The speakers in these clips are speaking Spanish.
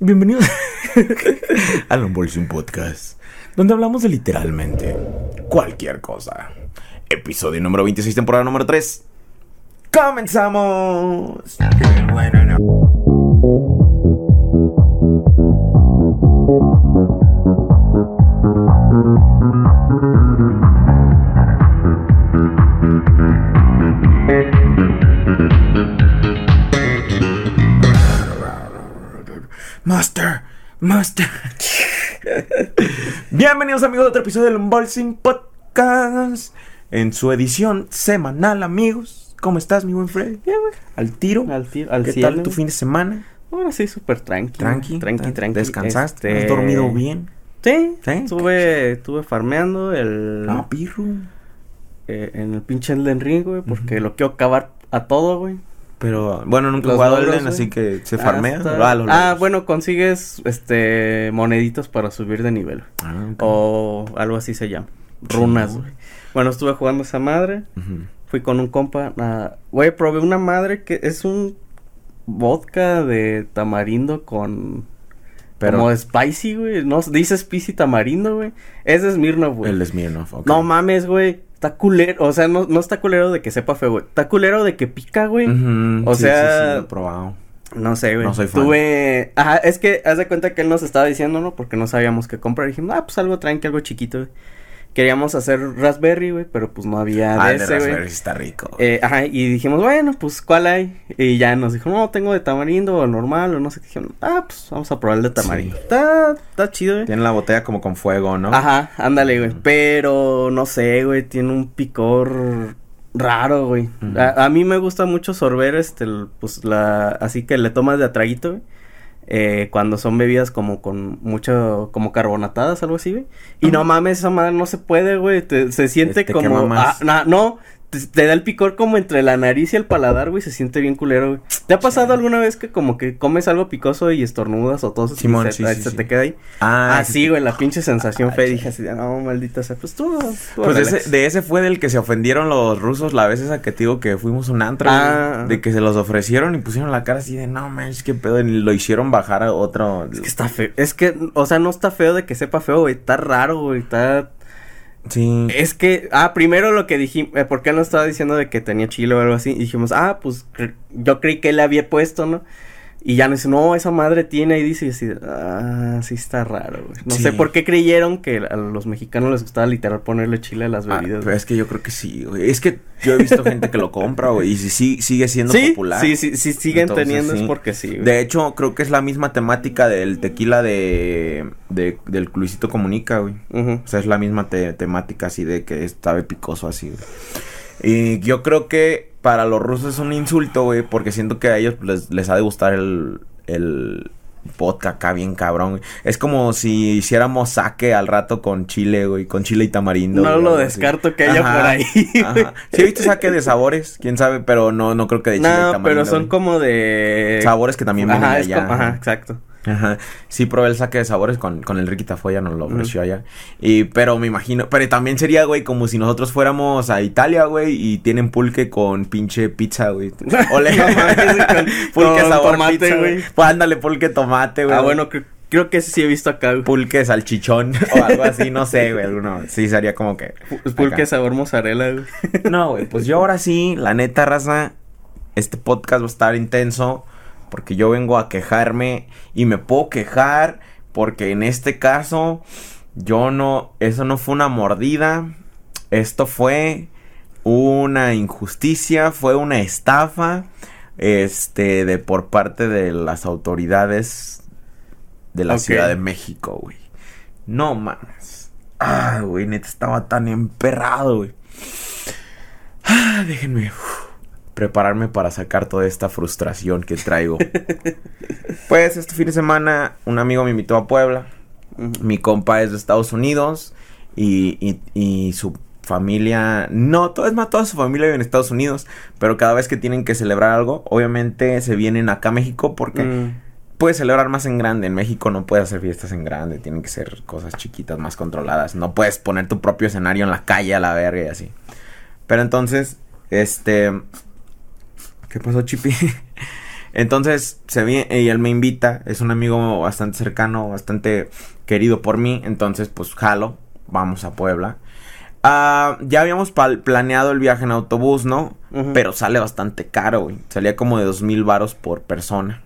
Bienvenidos al Unboxing Podcast, donde hablamos de literalmente cualquier cosa. Episodio número 26, temporada número 3. ¡Comenzamos! Qué bueno, ¿no? Master, Master. Bienvenidos amigos a otro episodio del Unboxing Podcast. En su edición semanal, amigos. ¿Cómo estás, mi buen Freddy? Al tiro. Al tiro, al ¿Qué cielo. tal tu fin de semana? Ahora sí, súper tranqui. Tranqui, tranqui, tranqui. ¿Descansaste? Este, ¿Has dormido bien? Sí, Sí, Estuve, estuve farmeando el, Ah, pirro. eh, en el pinche Elden Ring, güey, porque lo quiero acabar a todo, güey. Pero bueno, nunca he jugado Elden, así que se farmea. Ah, los Ah, logros. bueno, consigues este moneditas para subir de nivel. Ah. O algo así se llama. Runas, güey. Bueno, estuve jugando esa madre. Ujú. Fui con un compa. ah, Güey, probé una madre que es un vodka de tamarindo con. Pero Como spicy, güey. No, dice spicy tamarindo, güey. Es de Smirnoff, güey. el Smirnoff, ok. No mames, güey. Está culero. O sea, no, no está culero de que sepa feo, güey. Está culero de que pica, güey. O sí, sea- sí, sí, lo he probado. No sé, güey. No soy fan. Tuve. Ajá, es que haz de cuenta que él nos estaba diciendo, ¿no? Porque no sabíamos qué comprar. Dijimos, ah, pues algo tranqui, algo chiquito, güey. Queríamos hacer raspberry, güey, pero pues no había Ah, de ese, güey. raspberry está rico. Eh, ajá, y dijimos, bueno, pues, ¿cuál hay? Y ya nos dijo, no, tengo de tamarindo o normal o no sé qué. Dijimos, ah, pues, vamos a probar el de tamarindo. Sí. Está, está chido, güey. Tiene la botella como con fuego, ¿no? Ajá, ándale, güey. Pero, no sé, güey, tiene un picor raro, güey. A, a mí me gusta mucho sorber, este, el- pues, la... Así que le tomas de a traguito, güey. Eh, cuando son bebidas como con mucho, como carbonatadas, algo así, güey. Y no mames, esa madre no se puede, güey. te- se siente Te como... Ah, na- no, te, te da el picor como entre la nariz y el paladar, güey. Se siente bien culero, güey. ¿Te ha pasado alguna vez que como que comes algo picoso y estornudas o todo Simón, se, sí, se- sí, se sí. te queda ahí? Ah, Así, güey, la pinche sensación Ah, fea. Dije así, de, no, maldita sea. Pues tú, tú Pues ese, de ese fue del que se ofendieron los rusos la vez esa que te digo que fuimos a un antro. Ah. güey, De que se los ofrecieron y pusieron la cara así de no manches, qué pedo. Y lo hicieron bajar a otro. Es que está feo. Es que, o sea, no está feo de que sepa feo, güey. Está raro, güey. Está. Sí. Es que, ah, primero lo que dijimos, eh, porque él nos estaba diciendo de que tenía chile o algo así. Dijimos, ah, pues cre- yo creí que él había puesto, ¿no? Y ya nos dice, no, esa madre tiene. Y dice, y así, ah, sí está raro, güey. No Sí. sé por qué creyeron que a los mexicanos les gustaba literal ponerle chile a las Ah, bebidas. pero es que yo creo que sí, güey. Es que yo he visto gente que lo compra, güey. Y si sí, sigue siendo sí, popular. sí, sí, sí, siguen Entonces, teniendo sí. es porque sí, güey. De hecho, creo que es la misma temática del tequila de, de del Luisito Comunica, güey. Ujú. O sea, es la misma te- temática así de que estaba picoso así, güey. Y yo creo que para los rusos es un insulto, güey, porque siento que a ellos les, les ha de gustar el, el vodka acá bien cabrón. güey. Es como si hiciéramos saque al rato con chile, güey, con chile y tamarindo. No güey, lo así. descarto que haya Ajá, por ahí. Ajá. Sí he visto saque de sabores, quién sabe, pero no, no creo que de chile y No, pero son güey. como de... sabores que también vienen Ajá, de es allá. como- ajá, exacto. Ajá. Sí, probé el saque de sabores con, con el Riquita Foya, nos lo ofreció allá. Y, pero me imagino, pero también sería, güey, como si nosotros fuéramos a Italia, güey, y tienen pulque con pinche pizza, güey. Ole, No pulque sabor tomate, pizza, güey. Pues ándale, pulque tomate, güey. Ah, bueno, cre- creo que ese sí he visto acá, güey. Pulque salchichón o algo así, no sé, güey, alguno. Sí, sería como que. Pu- Pulque acá. sabor mozzarella, güey. No, güey, pues yo ahora sí, la neta, raza, este podcast va a estar intenso porque yo vengo a quejarme y me puedo quejar porque en este caso yo no, eso no fue una mordida, esto fue una injusticia, fue una estafa, este, de por parte de las autoridades de la. Ciudad de México, güey. No mames. Ah, güey, neta estaba tan emperrado, güey. Ah, déjenme uf, prepararme para sacar toda esta frustración que traigo. pues este fin de semana un amigo me invitó a Puebla. Mi compa es de Estados Unidos y, y- y su familia, no, todo es más, toda su familia vive en Estados Unidos, pero cada vez que tienen que celebrar algo, obviamente se vienen acá a México porque Mm. puedes celebrar más en grande. En México no puedes hacer fiestas en grande, tienen que ser cosas chiquitas, más controladas. No puedes poner tu propio escenario en la calle a la verga y así. Pero entonces, este... ¿Qué pasó, Chipi? Entonces, se viene, y él me invita, es un amigo bastante cercano, bastante querido por mí, entonces, pues, jalo, vamos a Puebla. Ah, ya habíamos planeado el viaje en autobús, ¿no? Pero sale bastante caro, güey. Salía como de dos mil varos por persona.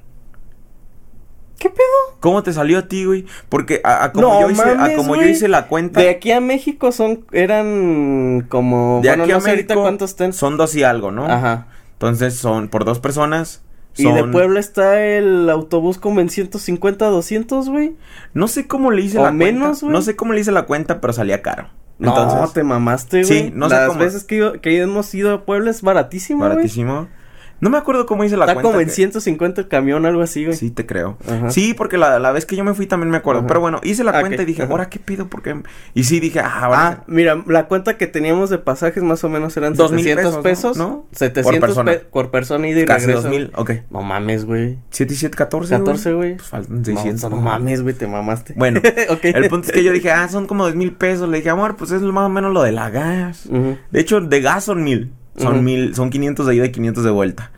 ¿Qué pedo? ¿Cómo te salió a ti, güey? Porque a, a como, No yo, hice, a mames, como yo güey. hice la cuenta... De aquí a México son, eran como, de bueno, aquí no a sé ahorita México cuántos son dos y algo, ¿no? Ajá. Entonces son por dos personas. Y de son- Puebla está el autobús como en 150, 200, güey. No sé cómo le hice O la menos, cuenta. güey. No sé cómo le hice la cuenta, pero salía caro. No, Entonces, te mamaste, Sí, güey. no sé Las cómo- veces que, que hemos ido a Puebla es baratísimo, baratísimo. No me acuerdo cómo hice la Está cuenta. como en que- 150 el camión, algo así, güey. Sí, te creo. Ajá. Sí, porque la, la vez que yo me fui también me acuerdo. Ajá. Pero bueno, hice la Ah, cuenta y dije, Ajá. ¿ahora qué pido? Porque Y sí, dije, ah, ahora. Ah, mira, la cuenta que teníamos de pasajes más o menos eran Dos mil 700 pesos, pesos, ¿no? ¿no? 700 Por persona. pe- por persona ida y casi regreso. dos mil. Ok. No mames, güey. 7 y 7, 14. 14, güey. Pues faltan 600. No, no mames, güey, te mamaste. Bueno, Ok. el punto es que yo dije, ah, son como dos mil pesos. Le dije, amor, pues es más o menos lo de la gas. De hecho, de gas son mil. Son Ujú. mil, son 500 de ida y 500 de vuelta.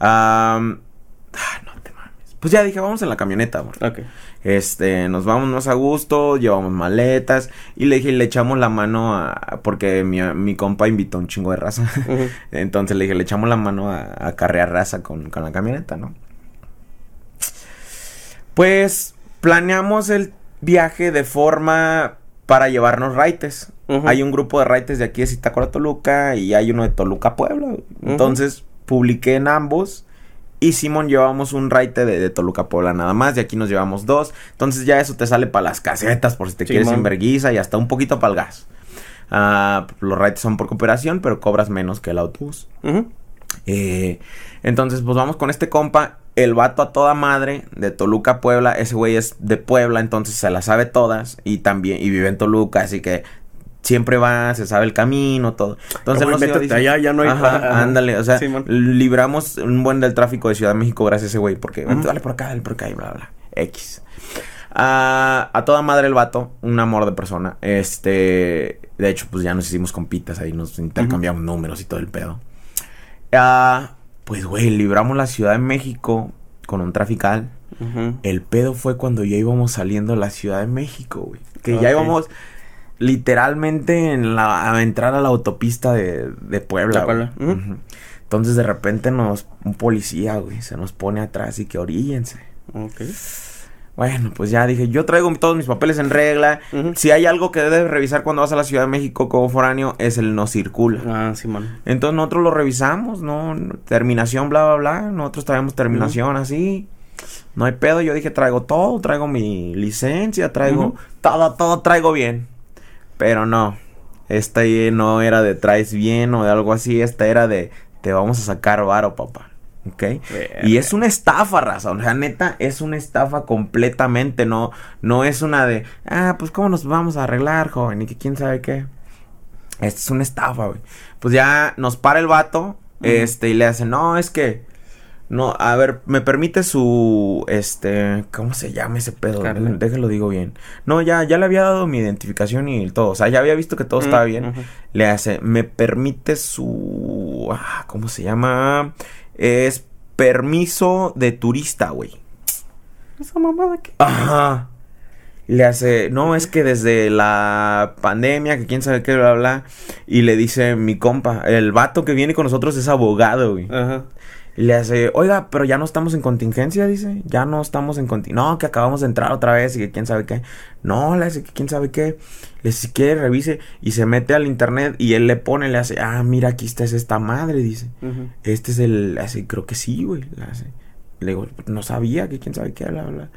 Ah, no te mames. Pues ya dije, vamos en la camioneta, amor. Ok. Este, nos vamos más a gusto, llevamos maletas. Y le dije, le echamos la mano a. Porque mi, mi compa invitó un chingo de raza. Entonces le dije, le echamos la mano a, a carrear raza con, con la camioneta, ¿no? Pues planeamos el viaje de forma para llevarnos raites. Hay un grupo de raites de aquí de Zitácuaro Toluca y hay uno de Toluca Puebla. Entonces publiqué en ambos. Y Simón llevamos un raite de, de Toluca Puebla nada más. Y aquí nos llevamos dos. Entonces ya eso te sale para las casetas por si te quieres Simón. en verguiza y hasta un poquito para el gas. Ah, los raites son por cooperación, pero cobras menos que el autobús. Eh, entonces, pues vamos con este compa. El vato a toda madre de Toluca, Puebla. Ese güey es de Puebla, entonces se las sabe todas. Y también, y vive en Toluca, así que siempre va, se sabe el camino, todo. Entonces, métete diciendo- allá, ya no hay Ajá, ándale, o sea, libramos un buen del tráfico de Ciudad de México gracias a ese güey, porque dale por acá, dale por acá y bla, bla. X. Ah, a toda madre el vato, un amor de persona. Este, de hecho, pues ya nos hicimos compitas ahí, nos intercambiamos números y todo el pedo. Ah, pues güey, libramos la Ciudad de México con un trafical. El pedo fue cuando ya íbamos saliendo a la Ciudad de México, güey. Que ya íbamos literalmente en la, a entrar a la autopista de, de Puebla. Entonces de repente nos, un policía, güey, se nos pone atrás y que oríllense. Ok. Bueno, pues ya dije, yo traigo todos mis papeles en regla. Si hay algo que debes revisar cuando vas a la Ciudad de México como foráneo, es el no circula. Ah, Simón. Entonces nosotros lo revisamos, ¿no? Terminación, bla, bla, bla. Nosotros traemos terminación así. No hay pedo. Yo dije, traigo todo. Traigo mi licencia, traigo todo, todo traigo bien. Pero no. Esta no era de traes bien o de algo así. Esta era de te vamos a sacar varo, papá. ¿Ok? Y es una estafa, raza. O sea, neta, es una estafa completamente. No, no es una de, ah, pues cómo nos vamos a arreglar, joven. Y que quién sabe qué. Esta es una estafa, güey. Pues ya nos para el vato. Este, y le hace, no, es que. No, a ver, me permite su. Este. ¿Cómo se llama ese pedo? Carnet. Déjalo digo bien. No, ya, ya le había dado mi identificación y todo. O sea, ya había visto que todo estaba bien. Le hace, me permite su. ah, ¿Cómo se llama? Es permiso de turista, güey. Esa mamada que. Ajá. Le hace, no, es que desde la pandemia, que quién sabe qué, bla, bla. Y le dice mi compa, el vato que viene con nosotros es abogado, güey. Ajá. Y le hace, oiga, pero ya no estamos en contingencia, dice. Ya no estamos en contingencia. No, que acabamos de entrar otra vez y que quién sabe qué. No, le hace que quién sabe qué. Le si quiere, revise. Y se mete al internet y él le pone, le hace, ah, mira, aquí está es esta madre, dice. Este es el, así, creo que sí, güey. le hace. Le digo, no sabía que quién sabe qué, bla, bla.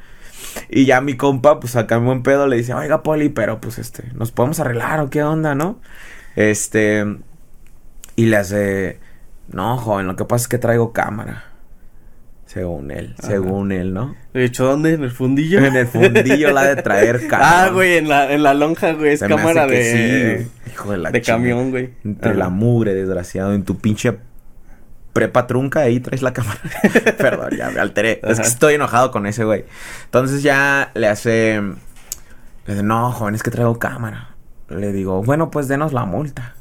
Y ya mi compa, pues acá en buen pedo le dice, oiga, Poli, pero pues este, nos podemos arreglar o qué onda, ¿no? Este, y le hace, no, joven, lo que pasa es que traigo cámara. Según él, Ajá. según él, ¿no? ¿De hecho dónde? ¿En el fundillo? En el fundillo la de traer cámara. Ah, güey, en la, en la lonja, güey. Es Se cámara de. sí, güey. Hijo de la de chingada. camión, güey. Entre Ajá. la mugre, desgraciado. En tu pinche prepa trunca, ahí traes la cámara. Perdón, ya me alteré. Es que estoy enojado con ese güey. Entonces ya le hace. Le dice, no, joven, es que traigo cámara. Le digo, bueno, pues denos la multa.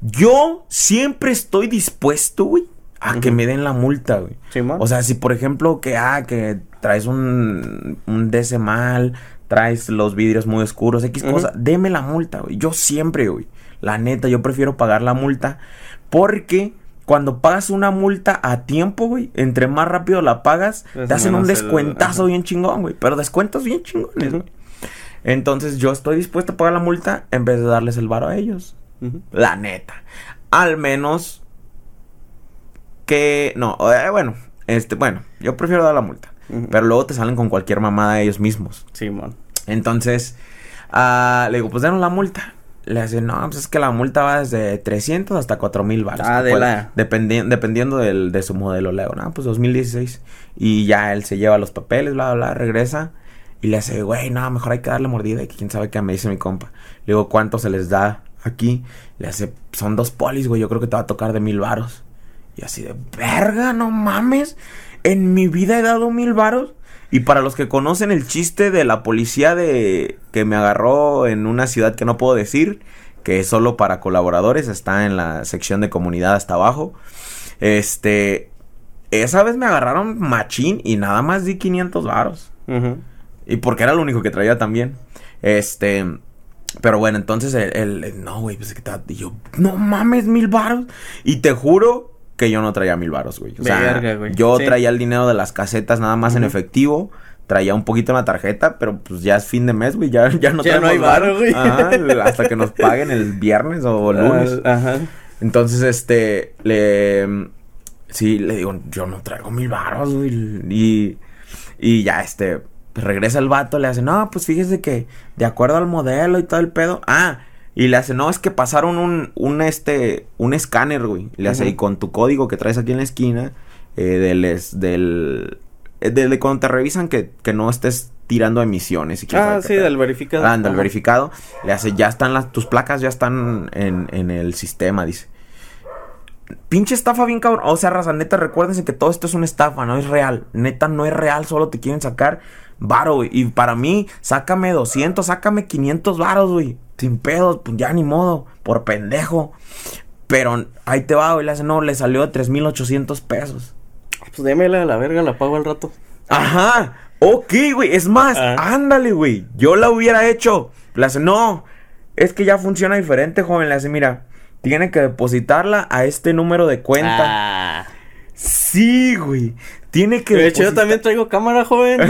Yo siempre estoy dispuesto, güey, a que me den la multa, güey. Simón. O sea, si por ejemplo que, ah, que traes un, un DC mal, traes los vidrios muy oscuros, X Ujú. cosa, deme la multa, güey. Yo siempre, güey. La neta, yo prefiero pagar la multa porque cuando pagas una multa a tiempo, güey, entre más rápido la pagas, Es te hacen un el- descuentazo bien chingón, güey. Pero descuentos bien chingones, güey. Entonces yo estoy dispuesto a pagar la multa en vez de darles el varo a ellos. La neta. Al menos que... No, eh, bueno. Este, bueno, yo prefiero dar la multa. Pero luego te salen con cualquier mamada ellos mismos. Simón. Entonces, ah, le digo, pues denos la multa. Le hace, no, pues es que la multa va desde 300 hasta 4000 baros. Ah, de la- dependiendo del, de su modelo. Le digo, no, pues 2016. Y ya él se lleva los papeles, bla, bla, bla, regresa. Y le hace, güey, no, mejor hay que darle mordida. Y que quién sabe qué me dice mi compa. Le digo, ¿cuánto se les da aquí? Le hace, son dos polis, güey, yo creo que te va a tocar de mil varos. Y así de, verga, no mames. En mi vida he dado mil varos. Y para los que conocen el chiste de la policía de que me agarró en una ciudad que no puedo decir, que es solo para colaboradores, está en la sección de comunidad hasta abajo. Este, esa vez me agarraron machín y nada más di 500 varos. Y porque era lo único que traía también. Este. Pero bueno, entonces el. no, güey, pues es que ta- y yo. No mames, mil varos. Y te juro que yo no traía mil varos, güey. O sea, Verga, güey. yo Sí. traía el dinero de las casetas nada más en efectivo. Traía un poquito en la tarjeta, pero pues ya es fin de mes, güey. Ya, ya no Ya no hay varo, güey. Ajá, hasta que nos paguen el viernes o lunes. Ajá. Entonces, este, le... Sí, le digo, yo no traigo mil baros, güey. Y, y ya, este, regresa el vato, le hace, no, pues fíjese que de acuerdo al modelo y todo el pedo. Ah, y le hace, no, es que pasaron un, un, este, un escáner, güey. Le hace, y con tu código que traes aquí en la esquina, eh, del, es- del, eh, del, de cuando te revisan que, que no estés tirando emisiones. Y Ah, sí, del verificado. Anda, el Ajá. verificado. Le hace, ya están las, tus placas ya están en, en el sistema, dice. Pinche estafa bien cabrón. O sea, raza, neta, recuérdense que todo esto es una estafa, no es real. Neta, no es real, solo te quieren sacar varo, güey. Y para mí, sácame 200, sácame 500 varos, güey. Sin pedos, pues ya ni modo, por pendejo. Pero ahí te va, güey. Le hace, no, le salió de 3,800 pesos. Pues démela a la verga, la pago al rato. Ajá. Ok, güey. Es más, Ah. ándale, güey. Yo la hubiera hecho. Le hace, no. Es que ya funciona diferente, joven. Le hace, mira, tiene que depositarla a este número de cuenta. Ah. Sí, güey. Tiene que De hecho, yo también traigo cámara, joven.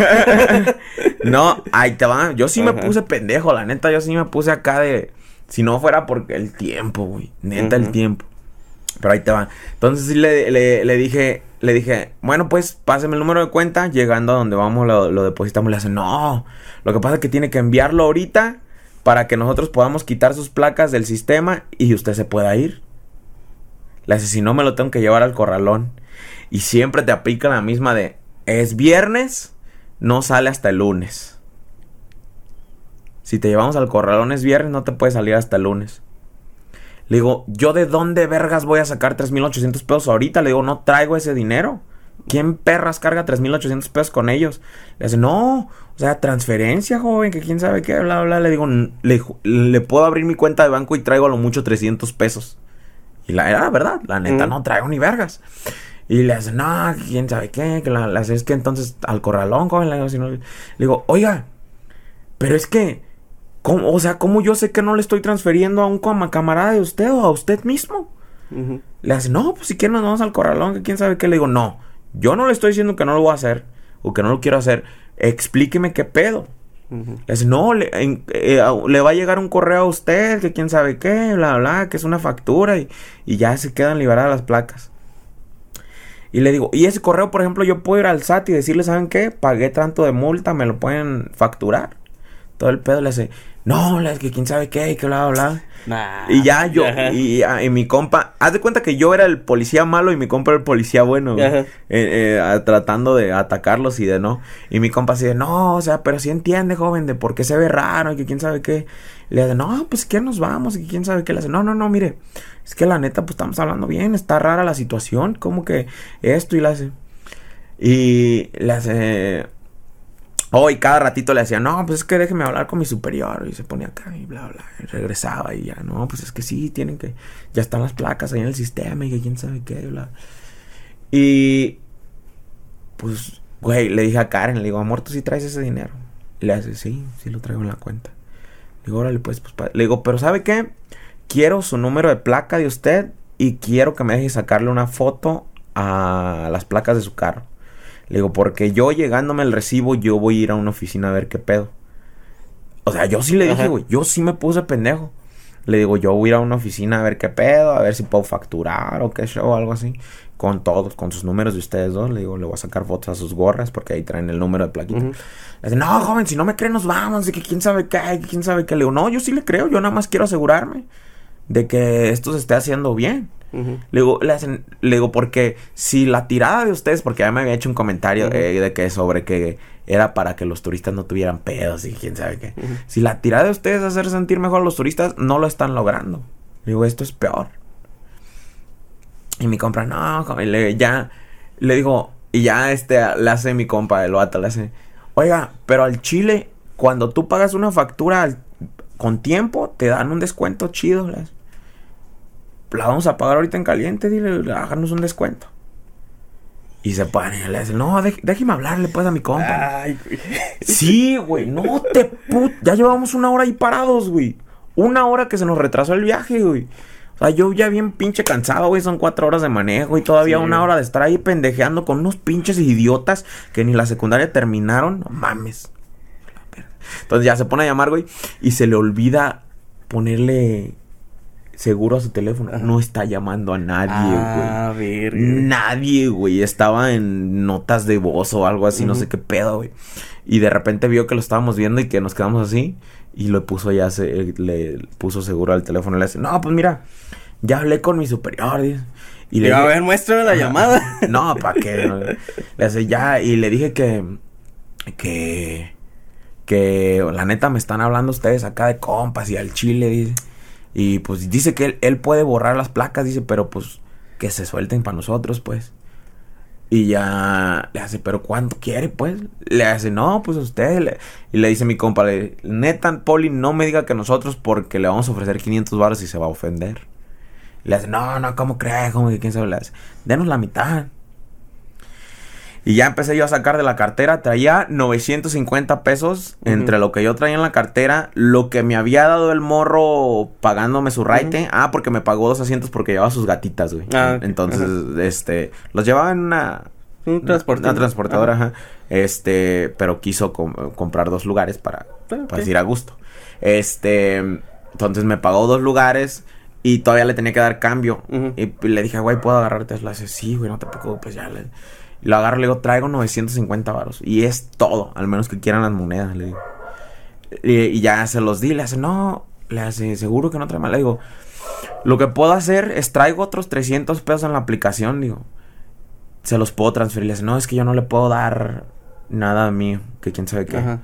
no, ahí te va. Yo sí me puse pendejo, la neta. Yo sí me puse acá de. Si no fuera porque el tiempo, güey. Neta, el tiempo. Pero ahí te va. Entonces sí le, le, le dije. Le dije, bueno, pues páseme el número de cuenta. Llegando a donde vamos, lo, lo depositamos. Le hace, no. Lo que pasa es que tiene que enviarlo ahorita. Para que nosotros podamos quitar sus placas del sistema. Y usted se pueda ir. Le hace, si no me lo tengo que llevar al corralón. Y siempre te aplica la misma de. Es viernes no sale hasta el lunes. Si te llevamos al corralón es viernes, no te puede salir hasta el lunes. Le digo, ¿yo de dónde vergas voy a sacar 3.800 pesos ahorita? Le digo, no traigo ese dinero. ¿Quién perras carga 3.800 pesos con ellos? Le dice, no, o sea, transferencia, joven, que quién sabe qué, bla, bla. Le digo, "N- le, puedo abrir mi cuenta de banco y traigo a lo mucho 300 pesos. Y la era verdad, la neta, Mm. no traigo ni vergas. Y le hace, no, quién sabe qué, que la, la- es que entonces al corralón, joven, le digo, si no- le digo, oiga, pero es que, ¿cómo, o sea, ¿cómo yo sé que no le estoy transfiriendo a un cama- camarada de usted o a usted mismo? Le hace, no, pues si quieren nos vamos al corralón, que quién sabe qué. Le digo, no, yo no le estoy diciendo que no lo voy a hacer o que no lo quiero hacer. Explíqueme qué pedo. Ujú. Le dice, no, le, en- eh, a- le va a llegar un correo a usted, que quién sabe qué, bla, bla, que es una factura y, y ya se quedan liberadas las placas. Y le digo, y ese correo, por ejemplo, yo puedo ir al SAT y decirle, ¿saben qué? Pagué tanto de multa, me lo pueden facturar. Todo el pedo le hace, no, le que quién sabe qué, que bla, bla, bla. Nah. Y ya yo, y, ah, y mi compa, haz de cuenta que yo era el policía malo y mi compa era el policía bueno. Eh, eh, tratando de atacarlos y de no. Y mi compa así de, no, o sea, pero sí entiende, joven, de por qué se ve raro y que quién sabe qué. Y le dice, no, pues que nos vamos y quién sabe qué. Le hace, no, no, no, mire, es que la neta, pues estamos hablando bien, está rara la situación, como que esto y le hace. Y le hace. Oh, y cada ratito le decía, no, pues es que déjeme hablar con mi superior. Y se ponía acá y bla, bla. Y regresaba y ya, no, pues es que sí, tienen que. Ya están las placas ahí en el sistema y que quién sabe qué, bla. Y. Pues, güey, le dije a Karen, le digo, amor, ¿tú sí traes ese dinero? Y le hace, sí, sí lo traigo en la cuenta. Le digo, órale, pues, pues, pa-". le digo, pero ¿sabe qué? Quiero su número de placa de usted y quiero que me deje sacarle una foto a las placas de su carro. Le digo, porque yo llegándome el recibo, yo voy a ir a una oficina a ver qué pedo. O sea, yo sí le dije, güey, yo sí me puse pendejo. Le digo, yo voy a ir a una oficina a ver qué pedo, a ver si puedo facturar o qué show, algo así. Con todos, con sus números de ustedes dos. Le digo, le voy a sacar fotos a sus gorras porque ahí traen el número de plaquita. Le dice, no, joven, si no me cree, nos vamos. De que quién sabe qué, quién sabe qué. Le digo, no, yo sí le creo. Yo nada más quiero asegurarme de que esto se esté haciendo bien. Le digo, le, hacen, le digo, porque si la tirada de ustedes, porque ya me había hecho un comentario eh, de que sobre que era para que los turistas no tuvieran pedos y quién sabe qué. Si la tirada de ustedes es hacer sentir mejor a los turistas, no lo están logrando. Le digo, esto es peor. Y mi compra, no, joven", y le, ya, le digo, y ya este, le hace mi compa, el vato, le hace, oiga, pero al chile, cuando tú pagas una factura al- con tiempo, te dan un descuento chido. le hace. La vamos a pagar ahorita en caliente, dile, háganos un descuento. Y se pone, y le dice, no, dej- déjeme hablarle pues a mi compa. Ay, güey. Sí, güey, no te put... Ya llevamos una hora ahí parados, güey. Una hora que se nos retrasó el viaje, güey. O sea, yo ya bien pinche cansado, güey. Son cuatro horas de manejo y todavía Sí, una güey. hora de estar ahí pendejeando con unos pinches idiotas que ni la secundaria terminaron. No mames. Entonces ya se pone a llamar, güey. Y se le olvida ponerle seguro a su teléfono. Ajá. No está llamando a nadie, güey. Ah, verga. Nadie, güey. Estaba en notas de voz o algo así, no sé qué pedo, güey. Y de repente vio que lo estábamos viendo y que nos quedamos así. Y le puso ya, se, le puso seguro al teléfono. Le dice, no, pues mira, ya hablé con mi superior. dice. Y Le a dije- ver, muéstrame la llamada. No, ¿para qué? Le hace ya, y le dije que, que, que la neta me están hablando ustedes acá de compas y al chile, dice. Y pues dice que él, él puede borrar las placas, dice, pero pues que se suelten para nosotros, pues. Y ya le hace, pero ¿cuánto quiere, pues? Le hace, no, pues usted. le- Y le dice mi compa, le- neta, Poli, no me diga que nosotros porque le vamos a ofrecer 500 baros y se va a ofender. Le hace, no, no, ¿cómo crees? ¿Cómo que quién sabe? Le hace, denos la mitad. Y ya empecé yo a sacar de la cartera. Traía 950 pesos entre lo que yo traía en la cartera. Lo que me había dado el morro pagándome su raite. Ah, porque me pagó dos asientos porque llevaba sus gatitas, güey. Ah. Entonces, este, los llevaba en una... Un transporte. Una transportadora, ajá. Este, pero quiso com- comprar dos lugares para, Ah, para ir a gusto. Este, entonces me pagó dos lugares y todavía le tenía que dar cambio. Y le dije, güey, ¿puedo agarrarte? Le dice, sí, güey, no te preocupes, ya. Le... Lo agarro, le digo, traigo 950 varos. Y es todo, al menos que quieran las monedas, le digo. Y, y ya se los di, le hace, no, le hace, seguro que no trae mal. Le digo, lo que puedo hacer es traigo otros 300 pesos en la aplicación, digo. Se los puedo transferir. Le dice, no, es que yo no le puedo dar nada mío, que quién sabe qué. Ajá.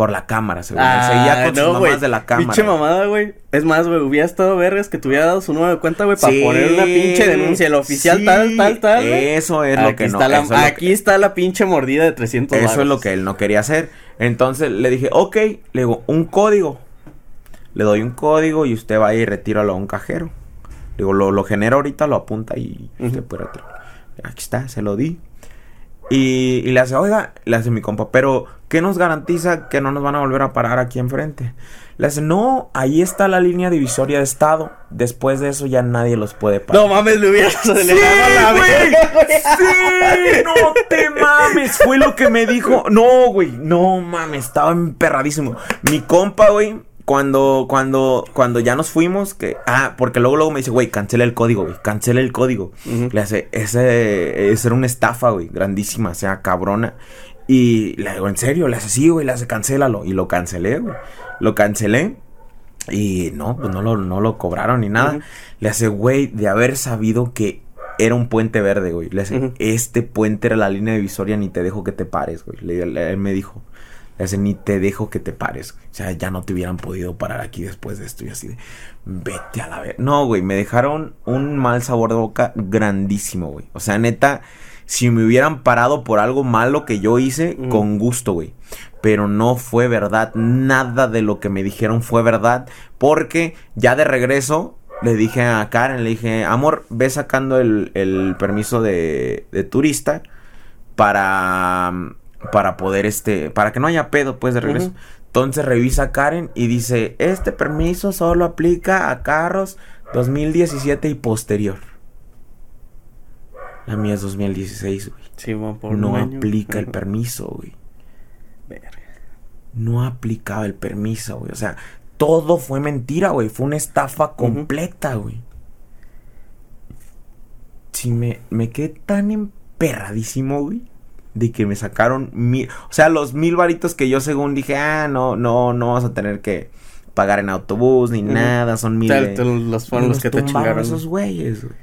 Por la cámara, seguro. Seguía con sus mamás güey. de la cámara. Pinche mamada, güey. Es más, güey, hubiera estado vergas que te hubiera dado su número de cuenta, güey, para Sí, poner una pinche denuncia. El oficial sí, tal, tal, tal. Eso es lo que no. la- es aquí que- está la pinche mordida de 300 Eso es lo que él no quería hacer. Entonces le dije, ok, le digo, un código. Le doy un código y usted va y retíralo a un cajero. Le digo, lo, lo genera ahorita, lo apunta y usted Ujú. puede retirar. Aquí está, se lo di. Y, y le hace, oiga, le hace mi compa, pero ¿qué nos garantiza que no nos van a volver a parar aquí enfrente? Le hace, no, ahí está la línea divisoria de estado. Después de eso ya nadie los puede parar. No mames, le hubieras ¡Sí, la güey. ¡Sí! ¡No te mames! Fue lo que me dijo. No, güey. No mames. Estaba emperradísimo. Mi compa, güey. Cuando, cuando, cuando ya nos fuimos, que. Ah, porque luego, luego me dice, güey, cancela el código, güey. Cancela el código. Le hace, ese, ese era una estafa, güey. Grandísima, o sea, cabrona. Y le digo, ¿en serio? Le hace, sí, güey, le hace, cancélalo. Y lo cancelé, güey. Lo cancelé. Y no, pues no lo, no lo cobraron ni nada. Le hace, güey, de haber sabido que era un puente verde, güey. Le hace, este puente era la línea divisoria, ni te dejo que te pares, güey. Le, le- él me dijo, hace, ni te dejo que te pares, güey. O sea, ya no te hubieran podido parar aquí después de esto. Y así de, vete a la ver. No, güey, me dejaron un mal sabor de boca grandísimo, güey. O sea, neta, si me hubieran parado por algo malo que yo hice, Ujú. con gusto, güey. Pero no fue verdad. Nada de lo que me dijeron fue verdad. Porque ya de regreso le dije a Karen, le dije, amor, ve sacando el, el permiso de, de turista para, para poder, este, para que no haya pedo, pues, de regreso. Entonces revisa Karen y dice, este permiso solo aplica a carros 2017 y posterior. La mía es 2016, güey. Sí, man, por No un año. aplica el permiso, güey. Verga. No aplicaba el permiso, güey. O sea, todo fue mentira, güey. Fue una estafa completa, güey. Sí, me, me quedé tan emperradísimo, güey. De que me sacaron mil. O sea, los mil varitos que yo según dije, ah, no, no, no vas a tener que pagar en autobús ni nada. Son mil. Te- te- los fueron los que te tumbaron chingaron. esos güeyes, güey.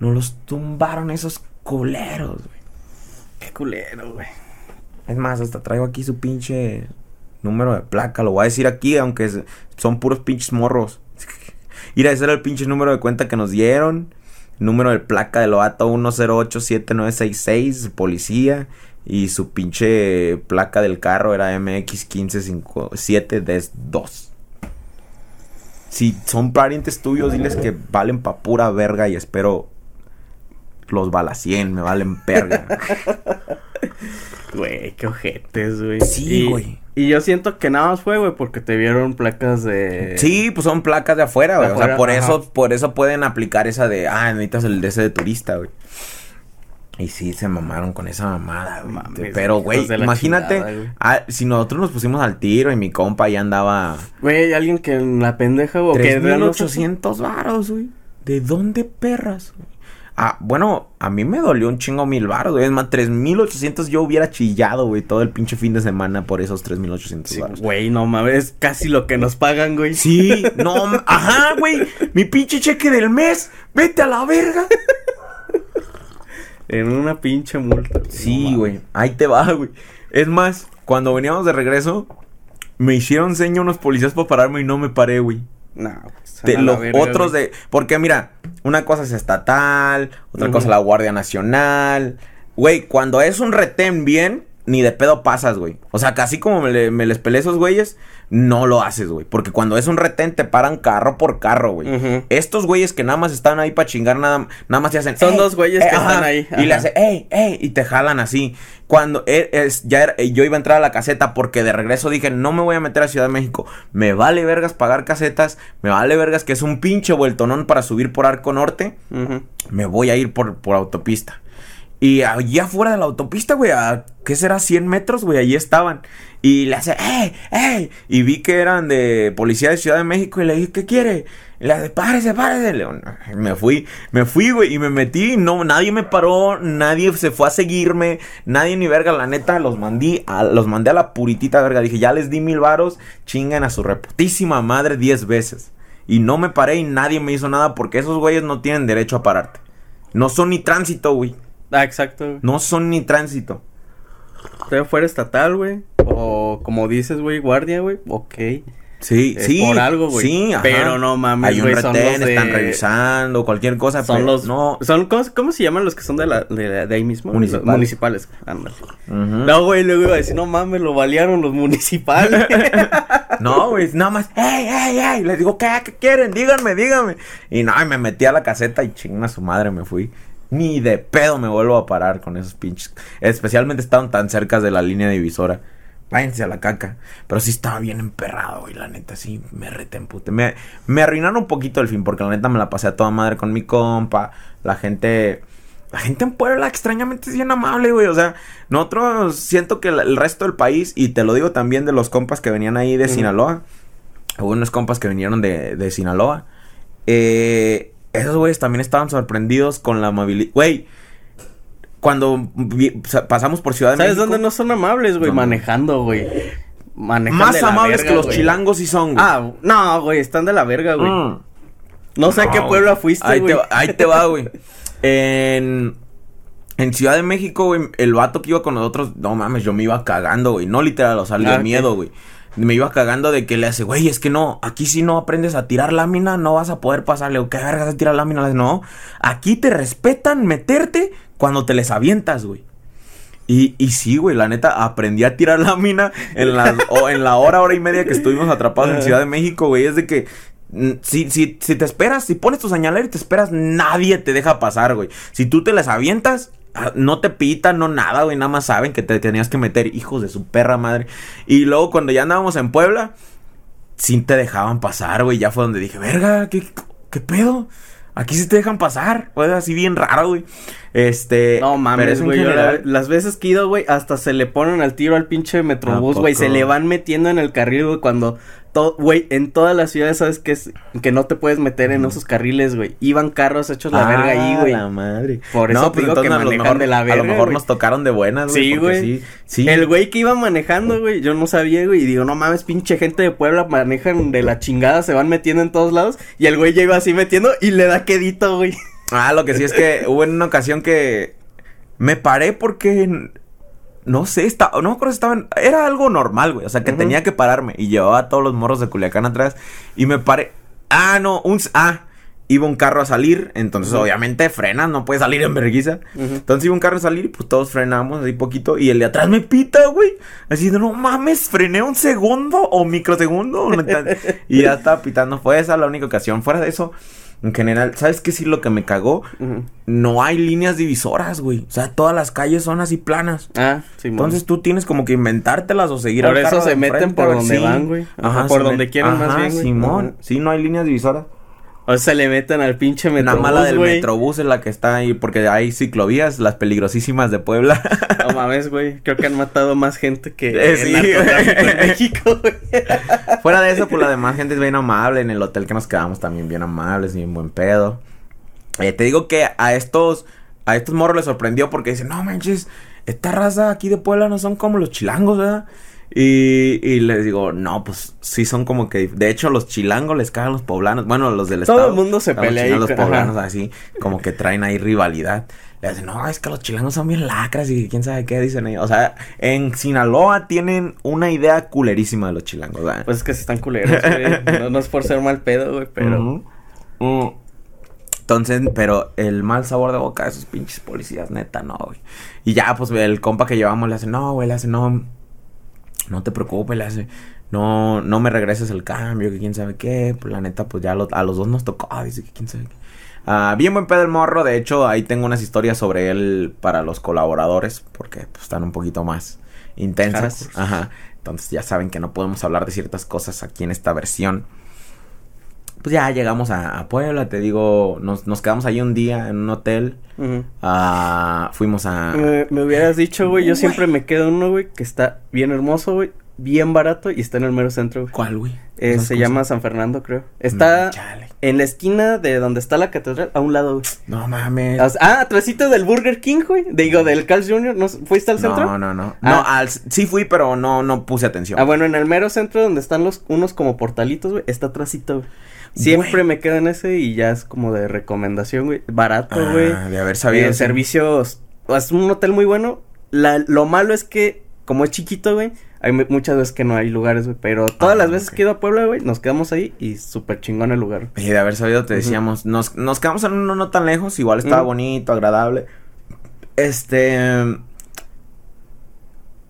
Nos los tumbaron esos culeros, güey. Qué culero, güey. Es más, hasta traigo aquí su pinche número de placa. Lo voy a decir aquí, aunque son puros pinches morros. Mira, ese era el pinche número de cuenta que nos dieron. Número de placa del Loato 1087966, policía. Y su pinche placa del carro era MX157D2. Si son parientes tuyos, diles que valen pa' pura verga y espero los balacien, me valen verga. Güey, qué ojetes, güey. Sí, güey. Y yo siento que nada más fue, güey, porque te vieron placas de... Sí, pues son placas de afuera, güey. O sea, por ajá. eso, por eso pueden aplicar esa de, ah, necesitas el de ese de turista, güey. Y sí, se mamaron con esa mamada, güey. Mames, Pero, güey, imagínate, chingada, güey. ah, si nosotros nos pusimos al tiro y mi compa ya andaba... Güey, alguien que en la pendeja, sé- 3.800 varos, güey. ¿De dónde perras, güey? Ah, bueno, a mí me dolió un chingo mil varos, güey. Es más, 3.800 yo hubiera chillado, güey, todo el pinche fin de semana por esos 3.800 Sí, varos. Güey, no mames, es casi lo que nos pagan, güey. Sí, no, ajá, güey. Mi pinche cheque del mes. Vete a la verga. En una pinche multa. Sí, No güey. Ahí te va, güey. Es más, cuando veníamos de regreso, me hicieron seña unos policías para pararme y no me paré, güey. No, pues, De los verga, otros güey. de. Porque mira, una cosa es estatal, otra cosa la Guardia Nacional. Güey, cuando es un retén bien, ni de pedo pasas, güey. O sea, casi como me, le- me les peleé esos güeyes, no lo haces, güey. Porque cuando es un retén, te paran carro por carro, güey. Estos güeyes que nada más están ahí para chingar, nada, nada más te hacen. Son "Ey, dos güeyes que ajá", están ahí, Y le hacen, ey, ey, y te jalan así. Cuando e- es, ya yo iba a entrar a la caseta porque de regreso dije, no me voy a meter a Ciudad de México. Me vale vergas pagar casetas. Me vale vergas que es un pinche vueltonón para subir por Arco Norte. Me voy a ir por, por autopista. Y allá afuera de la autopista, güey, a ¿qué será? 100 metros, güey, allí estaban. Y le hace, ¡ey, ey! Y vi que eran de policía de Ciudad de México y le dije, ¿qué quiere? Y le hace, párese, párese. Le digo, "No". me fui, me fui, güey, y me metí. No, nadie me paró, nadie se fue a seguirme, nadie ni verga, la neta, los mandé a, los mandé a la puritita verga. Dije, ya les di mil varos, chingan a su reputísima madre 10 veces. Y no me paré y nadie me hizo nada porque esos güeyes no tienen derecho a pararte. No son ni tránsito, güey. Ah, exacto. güey. No son ni tránsito. Pero fuera estatal, güey. O como dices, güey, guardia, güey. Ok. Sí, sí. por algo, güey. Sí, ajá. Pero no mames, Hay un retén, de- están revisando, cualquier cosa. Son pero los. No. Son, ¿cómo, cómo se llaman los que son de, la, de, de ahí mismo? Municipales. Los municipales. Ándale. Ujú. No, güey, luego iba a decir, no mames, lo balearon los municipales. No, güey, nada más, ¡ey, ey, ey! Les digo, ¿qué, qué quieren? Díganme, díganme. Y no, y me metí a la caseta y chinga su madre me fui. Ni de pedo me vuelvo a parar con esos pinches. Especialmente estaban tan cerca de la línea divisora. Váyanse a la caca. Pero sí estaba bien emperrado, güey, la neta, sí, me retempute. Me, me arruinaron un poquito el fin, porque la neta me la pasé a toda madre con mi compa. La gente. La gente en Puebla extrañamente es bien amable, güey. O sea, nosotros siento que el resto del país, y te lo digo también de los compas que venían ahí de. Sinaloa. Hubo unos compas que vinieron de, de Sinaloa. Eh, esos güeyes también estaban sorprendidos con la amabilidad. Güey, cuando pasamos por Ciudad de ¿Sabes México. dónde no son amables, güey? No. Manejando, güey. Manejan Más de la amables verga, que los güey. chilangos sí son, güey. Ah, no, güey, están de la verga, güey. Mm. No sé a qué No, pueblo fuiste, ahí güey. Te, va- ahí te va, güey. En, en Ciudad de México, güey, el vato que iba con nosotros, no mames, yo me iba cagando, güey. No literal, o sea, Ah, miedo, güey. Me iba cagando de que le hace, güey, es que no, aquí si no aprendes a tirar lámina, no vas a poder pasarle. O qué vergas a tirar lámina. No, aquí te respetan meterte cuando te les avientas, güey. Y, y sí, güey, la neta, aprendí a tirar lámina en, las, o en la hora, hora y media que estuvimos atrapados en Ciudad de México, güey. Es de que mm, si, si, si te esperas, si pones tu señalera y te esperas, nadie te deja pasar, güey. Si tú te las avientas, no te pitan, no nada, güey. Nada más saben que te tenías que meter, hijos de su perra madre. Y luego cuando ya andábamos en Puebla, sí te dejaban pasar, güey. Ya fue donde dije, verga, ¿qué, qué pedo? Aquí sí te dejan pasar, güey, así bien raro, güey. Este. No mames, güey. las veces que he ido, güey, hasta se le ponen al tiro al pinche metrobús, güey. Se le van metiendo en el carril, güey, cuando güey, en todas las ciudades sabes que es que no te puedes meter en esos carriles, güey. Iban carros hechos la verga ahí, ah, güey. la madre. Por eso pues digo que manejan de la verga. A lo mejor nos tocaron de buenas, güey. Sí, güey. Sí, El güey que iba manejando, güey, yo no sabía, güey, y digo, "No mames, pinche gente de Puebla manejan de la chingada, se van metiendo en todos lados." Y el güey ya iba así metiendo y le da quedito, güey. Ah, lo que sí es que hubo en una ocasión que me paré porque no sé, estaba, no me acuerdo si estaban, era algo normal, güey, o sea, que tenía que pararme y llevaba a todos los morros de Culiacán atrás y me paré, ah, no, un, ah, iba un carro a salir, entonces obviamente frenas, no puede salir en vergüenza. Entonces iba un carro a salir y pues todos frenamos así poquito y el de atrás me pita, güey. Así de no mames, frené un segundo o microsegundo. y ya estaba pitando. Fue esa la única ocasión. Fuera de eso, en general, ¿sabes qué sí lo que me cagó? No hay líneas divisoras, güey. O sea, todas las calles son así planas. Ah, sí, Entonces tú tienes como que inventártelas o seguir Por eso se meten por donde van, güey. Ajá, por donde quieren más bien. Simón. Sí, no hay líneas divisoras. O sea, se le meten al pinche metrobús, La mala del metrobús es la que está ahí, porque hay ciclovías, las peligrosísimas de Puebla. No mames, güey. Creo que han matado más gente que eh, en, México, güey. Fuera de eso, pues la demás gente es bien amable. En el hotel que nos quedamos también bien amables, bien buen pedo. Eh, te digo que a estos, a estos morros les sorprendió porque dicen, no manches, esta raza aquí de Puebla no son como los chilangos, ¿verdad? Y, y les digo, no, pues sí son como que. De hecho, los chilangos les cagan los poblanos. Bueno, los del estado. Todo el mundo se pelea ahí. Los poblanos así, como que traen ahí rivalidad. Le dicen, no, es que los chilangos son bien lacras y quién sabe qué dicen ellos. O sea, en Sinaloa tienen una idea culerísima de los chilangos, ¿verdad? Pues es que se están culeros, güey. no, es por ser mal pedo, güey, pero. Mm. Entonces, pero el mal sabor de boca de esos pinches policías, neta, no, güey. Y ya, pues el compa que llevamos le hace, no, güey, le hace, no no te preocupes, le hace, no, no me regreses el cambio, que quién sabe qué, pues la neta, pues ya a los dos nos tocó, dice que quién sabe qué. Ah, bien buen pedo el morro, de hecho ahí tengo unas historias sobre él para los colaboradores, porque pues, están un poquito más intensas. Ajá. Entonces ya saben que no podemos hablar de ciertas cosas aquí en esta versión. Pues ya llegamos a, Puebla, te digo, nos, nos, quedamos ahí un día en un hotel. Ah, fuimos a... Me, hubieras dicho, güey, yo siempre me quedo uno, güey, que está bien hermoso, güey, bien barato y está en el mero centro. ¿Cuál, güey? Eh, se llama San Fernando, creo. Está en la esquina de donde está la catedral, a un lado, güey. No mames. Ah, atrásito del Burger King, güey. Digo, del Carl's Jr. ¿No, ¿Fuiste al centro? No, no, no. Ah. No, al, sí fui, pero no, no puse atención. Ah, bueno, en el mero centro donde están los, unos como portalitos, güey, está atrásito, güey. Siempre me quedo en ese y ya es como de recomendación, güey. Barato, ah, güey. de haber sabido. Eh, servicios. Es un hotel muy bueno. La, lo malo es que, como es chiquito, güey, hay muchas veces que no hay lugares, güey. Pero todas las veces que he ido a Puebla, güey, nos quedamos ahí y súper chingón el lugar. Y de haber sabido, te decíamos, nos, nos quedamos en uno no tan lejos, igual estaba bonito, agradable. Este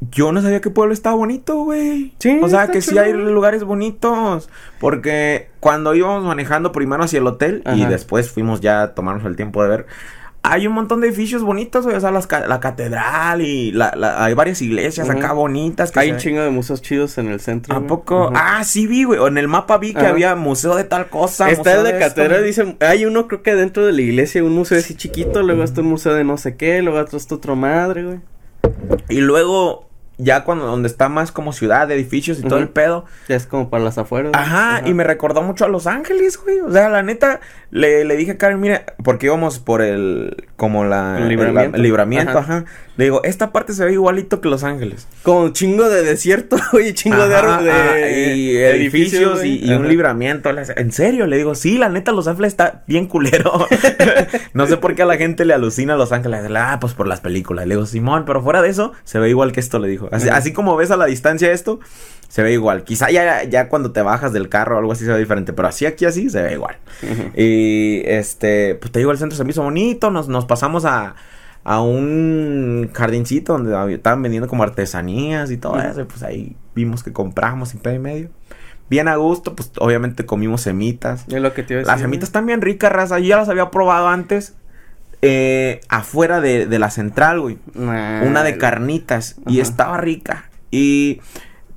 yo no sabía que Pueblo estaba bonito, güey. Sí. O sea, que sí hay lugares bonitos. Porque cuando íbamos manejando primero hacia el hotel y después fuimos ya a tomarnos el tiempo de ver, hay un montón de edificios bonitos, güey. O sea, la catedral y la, hay varias iglesias acá bonitas. hay un chingo de museos chidos en el centro. ¿A poco? Ah, sí vi, güey. En el mapa vi que había museo de tal cosa. Está el de, catedral, dice. Hay uno, creo que dentro de la iglesia, un museo así chiquito. Luego está un museo de no sé qué. Luego está otro madre, güey. Y luego ya cuando donde está más como ciudad, edificios y todo el pedo. Ya es como para las afueras. Ajá, y me recordó mucho a Los Ángeles, güey. O sea, la neta, le, le dije a Karen, mire, porque íbamos por el, como la, el libramiento, libramiento ajá. Le digo, esta parte se ve igualito que Los Ángeles. Como chingo de desierto, güey, chingo de árboles, y edificios, y, un libramiento. En serio, le digo, sí, la neta, Los Ángeles está bien culero. no sé por qué a la gente le alucina a Los Ángeles. Ah, pues por las películas. Le digo, Simón, pero fuera de eso, se ve igual que esto, le dijo. Así, como ves a la distancia esto, se ve igual. Quizá ya, ya cuando te bajas del carro o algo así se ve diferente, pero así aquí así se ve igual. Y este, pues te digo, el centro se me hizo bonito, nos, nos pasamos a, a un jardincito donde estaban vendiendo como artesanías y todo eso, pues ahí vimos que compramos en y medio. bien a gusto, pues obviamente comimos semitas. Es lo que te iba a decir. Las semitas están bien ricas, raza. Yo ya las había probado antes. Eh, afuera de, de la central, güey. Nah, Una de carnitas. Y estaba rica. Y.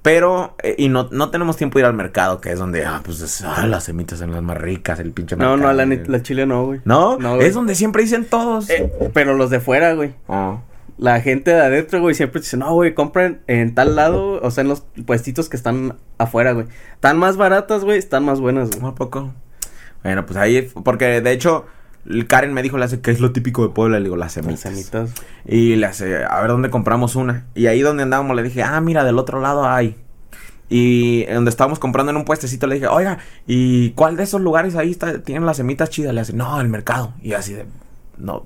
Pero. eh, y no, no tenemos tiempo de ir al mercado, que es donde. Ah, pues es- ah, las semitas son las más ricas, el pinche No, mercado. no, la, güey. net- la chile no, güey. ¿No? No, güey. es donde siempre dicen todos. Eh, pero los de fuera, güey. Oh. La gente de adentro, güey, siempre dice, no, güey, compren en tal lado, o sea, en los puestitos que están afuera, güey. Están más baratas, güey, están más buenas, güey. ¿A poco? Bueno, pues ahí. Porque de hecho. Karen me dijo, le hace, ¿qué es lo típico de Puebla? Le digo, las Las semitas. semitas. Y le hace, a ver dónde compramos una. Y ahí donde andábamos le dije, ah, mira, del otro lado hay. Y donde estábamos comprando en un puestecito le dije, oiga, ¿y cuál de esos lugares ahí está, tienen las semitas chidas? Le hace, no, el mercado. Y así de, no,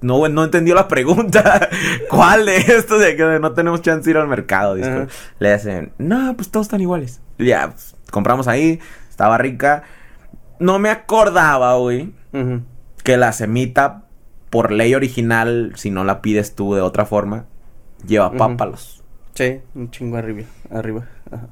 no, no entendió la pregunta. ¿Cuál de estos de que no tenemos chance de ir al mercado? Le hacen, no, pues todos están iguales. Ya, pues, compramos ahí, estaba rica. No me acordaba, güey, Que la semita, por ley original, si no la pides tú de otra forma, lleva Ujú. pápalos. Sí, un chingo arriba, arriba. Ajá.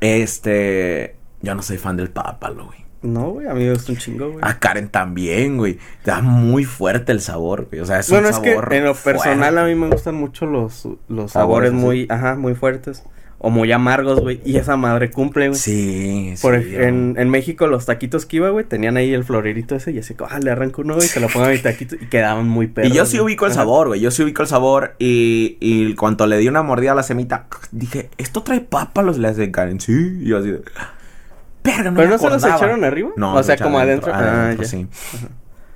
Este, yo no soy fan del pápalo, güey. No, güey, a mí me gusta un chingo, güey. A Karen también, güey. Da muy fuerte el sabor, güey. O sea, es bueno, un es que sabor en lo personal fuerte. a mí me gustan mucho los, los Sabores sabores muy, ajá, muy fuertes. O muy amargos, güey. Y esa madre cumple, güey. Sí, Por sí. ej- en, en México los taquitos que iba, güey, tenían ahí el florerito ese y así, ah, le arranco uno y se lo pongo a mi taquito y quedaban muy perros. Y yo sí ubico el Ajá. sabor, güey. Yo sí ubico el sabor. Y, y cuando le di una mordida a la semita, dije, ¿esto trae pápalos? Le hace Karen, sí. Y yo así de, verga, no ¿Pero me no se los acordaba". echaron arriba? No, O se sea, como adentro. Ah, ya. sí.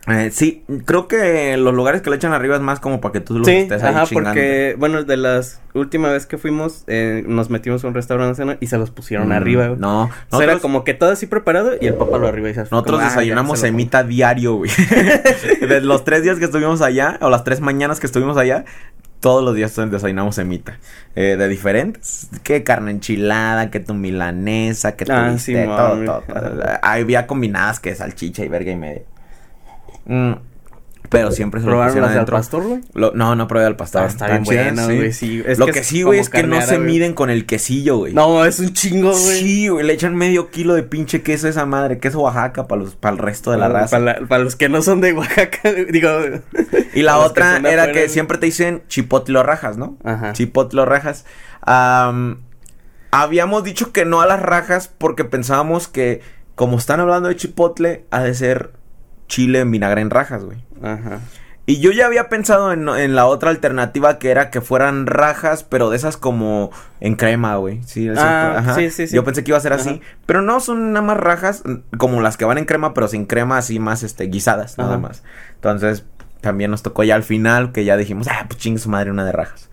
Eh, sí, creo que los lugares que le echan arriba es más como para que tú los Sí, estés ahí ajá, chingando. porque, bueno, de las últimas vez que fuimos, eh, nos metimos a un restaurante a cenar y se los pusieron Mm, arriba, güey. No, O sea, era nosotros, como que todo así preparado y el papá lo arriba y se nosotros como, ah, desayunamos se semita diario, güey. de los tres días que estuvimos allá, o las tres mañanas que estuvimos allá, todos los días desayunamos semita. Eh, de diferentes. Que carne enchilada, que tu milanesa, que tu Ah, sí, todo, todo, todo. Había combinadas que salchicha y verga y media. Mm, pero siempre se lo ¿Probaron las adentro. pastor, güey? No, no probé al pastor. Ah, está bien sí. güey, sí. Lo que sí, güey, es que no se miden con el quesillo, güey. No, es un chingo, güey. Sí, güey, le echan medio kilo de pinche queso a esa madre, queso Oaxaca para los, para el resto de la Para- raza. Para, para los que no son de Oaxaca, digo. Y la otra era que siempre te dicen chipotle o rajas, ¿no? Ajá. Chipotle o rajas. Am, habíamos dicho que no a las rajas porque pensábamos que, como están hablando de chipotle, ha de ser chile en vinagre en rajas, güey. Ajá. Y yo ya había pensado en, en la otra alternativa que era que fueran rajas, pero de esas como en crema, güey. Sí, Ah, ajá. sí, sí, sí. Yo pensé que iba a ser así. Pero no, son nada más rajas mm, como las que van en crema, pero sin crema, así más este, guisadas, nada Ajá. más. Entonces, también nos tocó ya al final que ya dijimos, ah, pues chingue su madre una de rajas.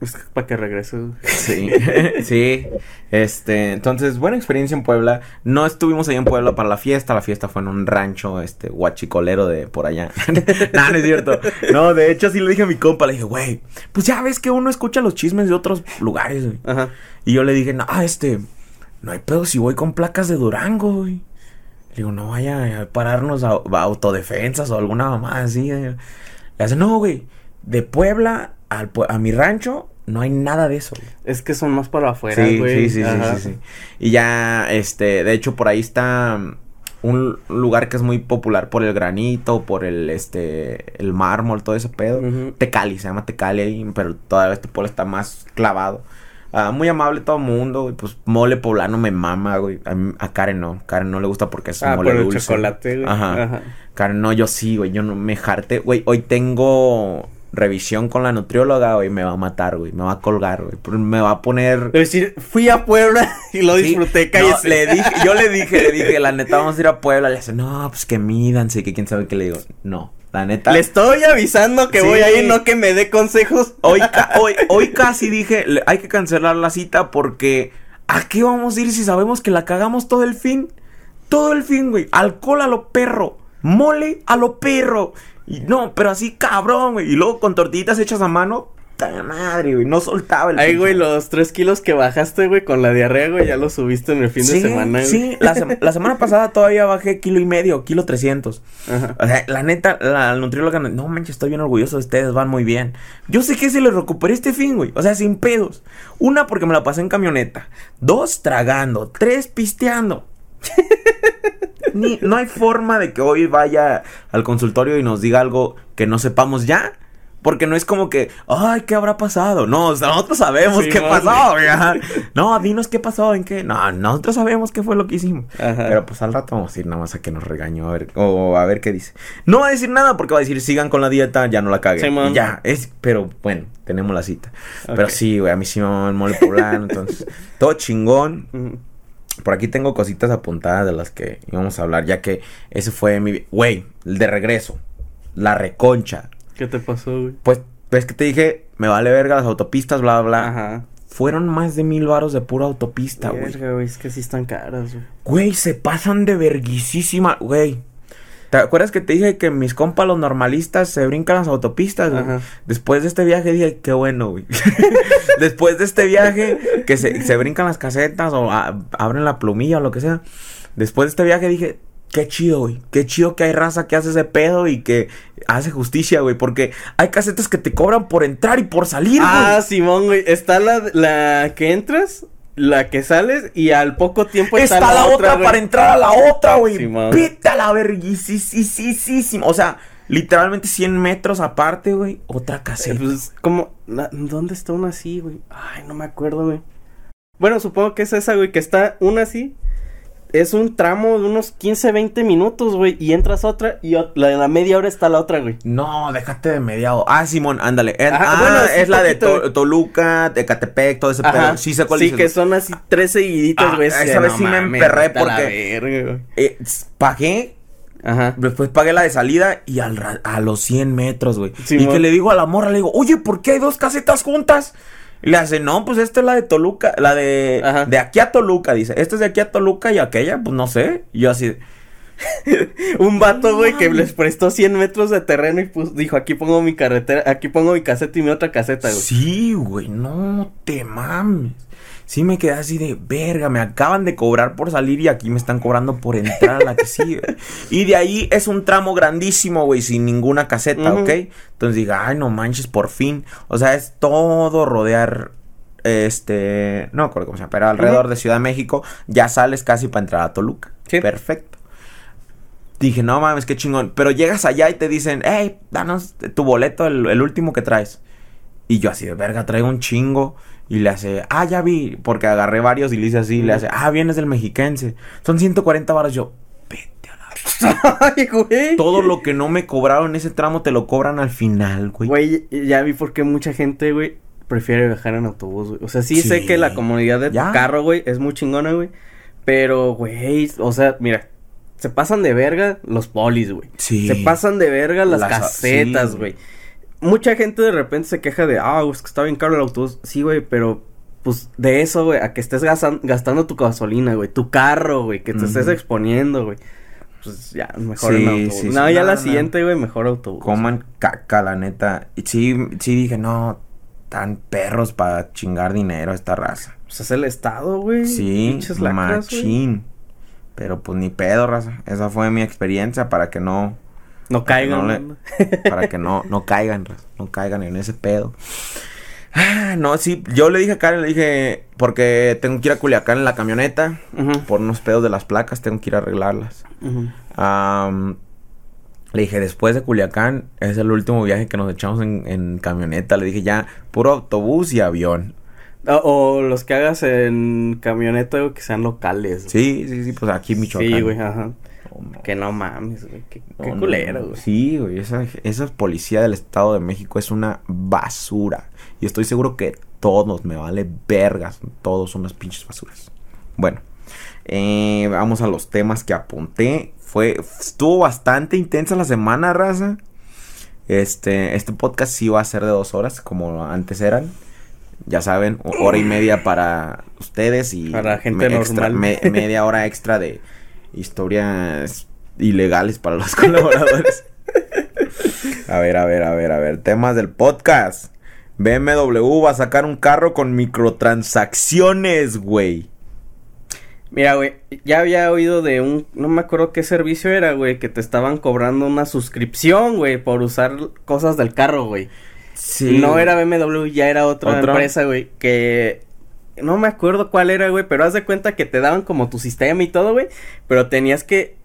Es para que regrese. Sí, sí. Este, entonces, buena experiencia en Puebla. No estuvimos ahí en Puebla para la fiesta. La fiesta fue en un rancho, este, guachicolero de por allá. no, no es cierto. No, de hecho, sí le dije a mi compa, le dije, güey, pues ya ves que uno escucha los chismes de otros lugares, güey. Ajá. Y yo le dije, no, este, no hay pedo si voy con placas de Durango, güey. Le digo, no vaya a pararnos a, a autodefensas o alguna mamá así. eh". Le hace, no, güey, de Puebla al, a mi rancho no hay nada de eso, güey. Es que son más para afuera, Sí, güey. sí, sí, sí, Ajá. sí, sí. Y ya, este, de hecho, por ahí está mm, un lugar que es muy popular por el granito, por el, este, el mármol, todo ese pedo. Tecali, se llama Tecali ahí, pero todavía este pueblo está más clavado. Ah, muy amable todo el mundo, güey, pues mole poblano me mama, güey. A, mí- a Karen no, Karen no le gusta porque es Ah, mole por el chocolate, güey. Ajá. Ajá. Karen no, yo sí, güey, yo no me jarte. Güey, hoy tengo revisión con la nutrióloga, güey, me va a matar, güey, me va a colgar, güey. Me va a poner... Es decir, fui a Puebla y lo Sí, disfruté, no, cállese. le dije, yo le dije, le dije, la neta, vamos a ir a Puebla. Le dice, no, pues que mídanse, que quién sabe qué le digo. No, la neta. Le estoy avisando que Sí. voy a ir, no que me dé consejos. Hoy, ca- hoy, hoy casi dije, le- hay que cancelar la cita porque ¿a qué vamos a ir si sabemos que la cagamos todo el fin? Todo el fin, güey. Alcohol a lo perro. Mole a lo perro. Y no, pero así cabrón, güey. Y luego con tortillitas hechas a mano. madre, güey. No soltaba el. Ay, güey, los tres kilos que bajaste, güey, con la diarrea, güey, ya los subiste en el fin sí, de semana, güey. Sí, la, sema- la semana pasada todavía bajé kilo y medio, kilo trescientos. O sea, la neta, la nutrióloga, no manches, estoy bien orgulloso de ustedes, van muy bien. Yo sé que se les recuperé este fin, güey. O sea, sin pedos. Una, porque me la pasé en camioneta. Dos, tragando. Tres, pisteando. Ni- no hay forma de que hoy vaya al consultorio y nos diga algo que no sepamos ya. Porque no es como que, ay, ¿qué habrá pasado? No, o sea, nosotros sabemos Sí, qué pasó, ajá. No, dinos qué pasó, en qué. No, nosotros sabemos qué fue lo que hicimos. Ajá. Pero pues al rato vamos a ir nada más a que nos regañó a ver, o a ver qué dice. No va a decir nada porque va a decir, sigan con la dieta, ya no la caguen. Y ya, es, pero bueno, tenemos la cita. Pero sí, güey, a mí sí me mamó el mole poblano, entonces, todo chingón. Por aquí tengo cositas apuntadas de las que íbamos a hablar, ya que ese fue mi... Güey, el de regreso, la reconcha. ¿Qué te pasó, güey? Pues, ves que te dije, me vale verga las autopistas, bla, bla, bla. Ajá. Fueron más de mil varos de pura autopista, güey. Verga, güey, es que sí están caras, güey. Güey, se pasan de verguisísima, güey. ¿Te acuerdas que te dije que mis compas los normalistas se brincan las autopistas, güey? Después de este viaje dije, qué bueno, güey. Después de este viaje que se, se brincan las casetas o a- abren la plumilla o lo que sea. Después de este viaje dije, qué chido, güey. Qué chido que hay raza que hace ese pedo y que hace justicia, güey. Porque hay casetas que te cobran por entrar y por salir, güey. Ah, Simón, güey. Está la, la que entras, la que sales y al poco tiempo está, Está la, otra, para entrar a la otra, güey. Simón. Pita la verguisísima. O sea, literalmente 100 metros aparte, güey. Otra Eh, caseta. Pues, ¿cómo? Na- ¿Dónde está una así, güey? Ay, no me acuerdo, güey. Bueno, supongo que es esa, güey, que está una así. Es un tramo de unos 15, 20 minutos, güey. Y entras otra y la de la media hora está la otra, güey. No, déjate de mediado. Ah, Simón, ándale. Es, Ajá, ah, bueno, es la de To-. Toluca, Ecatepec, todo ese pedo. Sí sé cuál Sí, dices, que son así tres seguiditas, Ah, güey. esa Sí, vez no sí me emperré porque- verga. Eh, pagué, Ajá. después pagué la de salida y al ra- a los 100 metros, güey. y que le digo a la morra, le digo, oye, ¿por qué hay dos casetas juntas? Y le hace, no, pues esta es la de Toluca, la de, Ajá. de aquí a Toluca, dice. Esta es de aquí a Toluca y aquella, pues no sé. Y yo así, Un vato, güey, que les prestó 100 metros de terreno y pues dijo, aquí pongo mi carretera, aquí pongo mi caseta y mi otra caseta, güey. Sí, güey, no te mames. Sí me quedé así de verga, me acaban de cobrar por salir y aquí me están cobrando por entrar a la que sigue. Y de ahí es un tramo grandísimo, güey, sin ninguna caseta. ¿ok? Entonces diga, ay, no manches, por fin. O sea, es todo rodear, este, no me acuerdo cómo se llama, pero alrededor de Ciudad de México ya sales casi para entrar a Toluca. Sí. Perfecto. Dije, no mames, qué chingón. Pero llegas allá y te dicen, hey, danos tu boleto, el, el último que traes. Y yo así de verga, traigo un chingo. Y le hace, ah, ya vi, porque agarré varios y le hice así, le hace, ah, vienes del mexiquense. Son 140 baros. Yo, vete a la... Ay, güey. Todo lo que no me cobraron en ese tramo te lo cobran al final, güey. Güey, ya vi por qué mucha gente, güey, prefiere viajar en autobús, güey. O sea, sí, Sí. sé que la comodidad de tu carro, güey, es muy chingona, güey. Pero, güey, o sea, mira, se pasan de verga los polis, güey. Sí. Se pasan de verga las, Las- casetas, sí. Mucha gente de repente se queja de, ah, es que está bien caro el autobús. Sí, güey, pero pues de eso, güey, a que estés gastan- gastando tu gasolina, güey, tu carro, güey, que te estés exponiendo, güey. Pues ya, mejor Sí, en autobús. sí, no, sí. ya No, la no. siguiente, güey, mejor autobús. Coman caca, la neta. Y sí, sí dije, no, tan perros para chingar dinero a esta raza. Pues es el estado, güey. Sí, lacras, machín. Pero pues ni pedo, raza. Esa fue mi experiencia para que no, No caigan. no le- ¿no? para que no, no caigan. No caigan en ese pedo. Ah, no, sí, yo le dije a Karen, le dije, porque tengo que ir a Culiacán en la camioneta, por unos pedos de las placas, tengo que ir a arreglarlas. Am, le dije, después de Culiacán, es el último viaje que nos echamos en, en camioneta. Le dije, ya, puro autobús y avión. O, o los que hagas en camioneta, que sean locales. güey. Sí, sí, sí, pues aquí en Michoacán. Sí, güey, ajá. No, no. Que no mames, güey. Qué, No, qué no, culero, no. güey. Sí, güey. Esa, esa policía del Estado de México es una basura. Y estoy seguro que todos me vale vergas. Todos son unas pinches basuras. Bueno, eh, vamos a los temas que apunté. Fue, estuvo bastante intensa la semana, raza. Este, este podcast sí va a ser de dos horas, como antes eran. Ya saben, hora y media para ustedes y Para gente me- extra- normal. me- media hora extra de historias ilegales para los colaboradores. a ver, a ver, a ver, a ver. Temas del podcast. BMW va a sacar un carro con microtransacciones, güey. Mira, güey, ya había oído de un, no me acuerdo qué servicio era, güey, que te estaban cobrando una suscripción, güey, por usar cosas del carro, güey. Sí. No era BMW, ya era otra empresa, güey, que no me acuerdo cuál era, güey, pero haz de cuenta que te daban como tu sistema y todo, güey, pero tenías que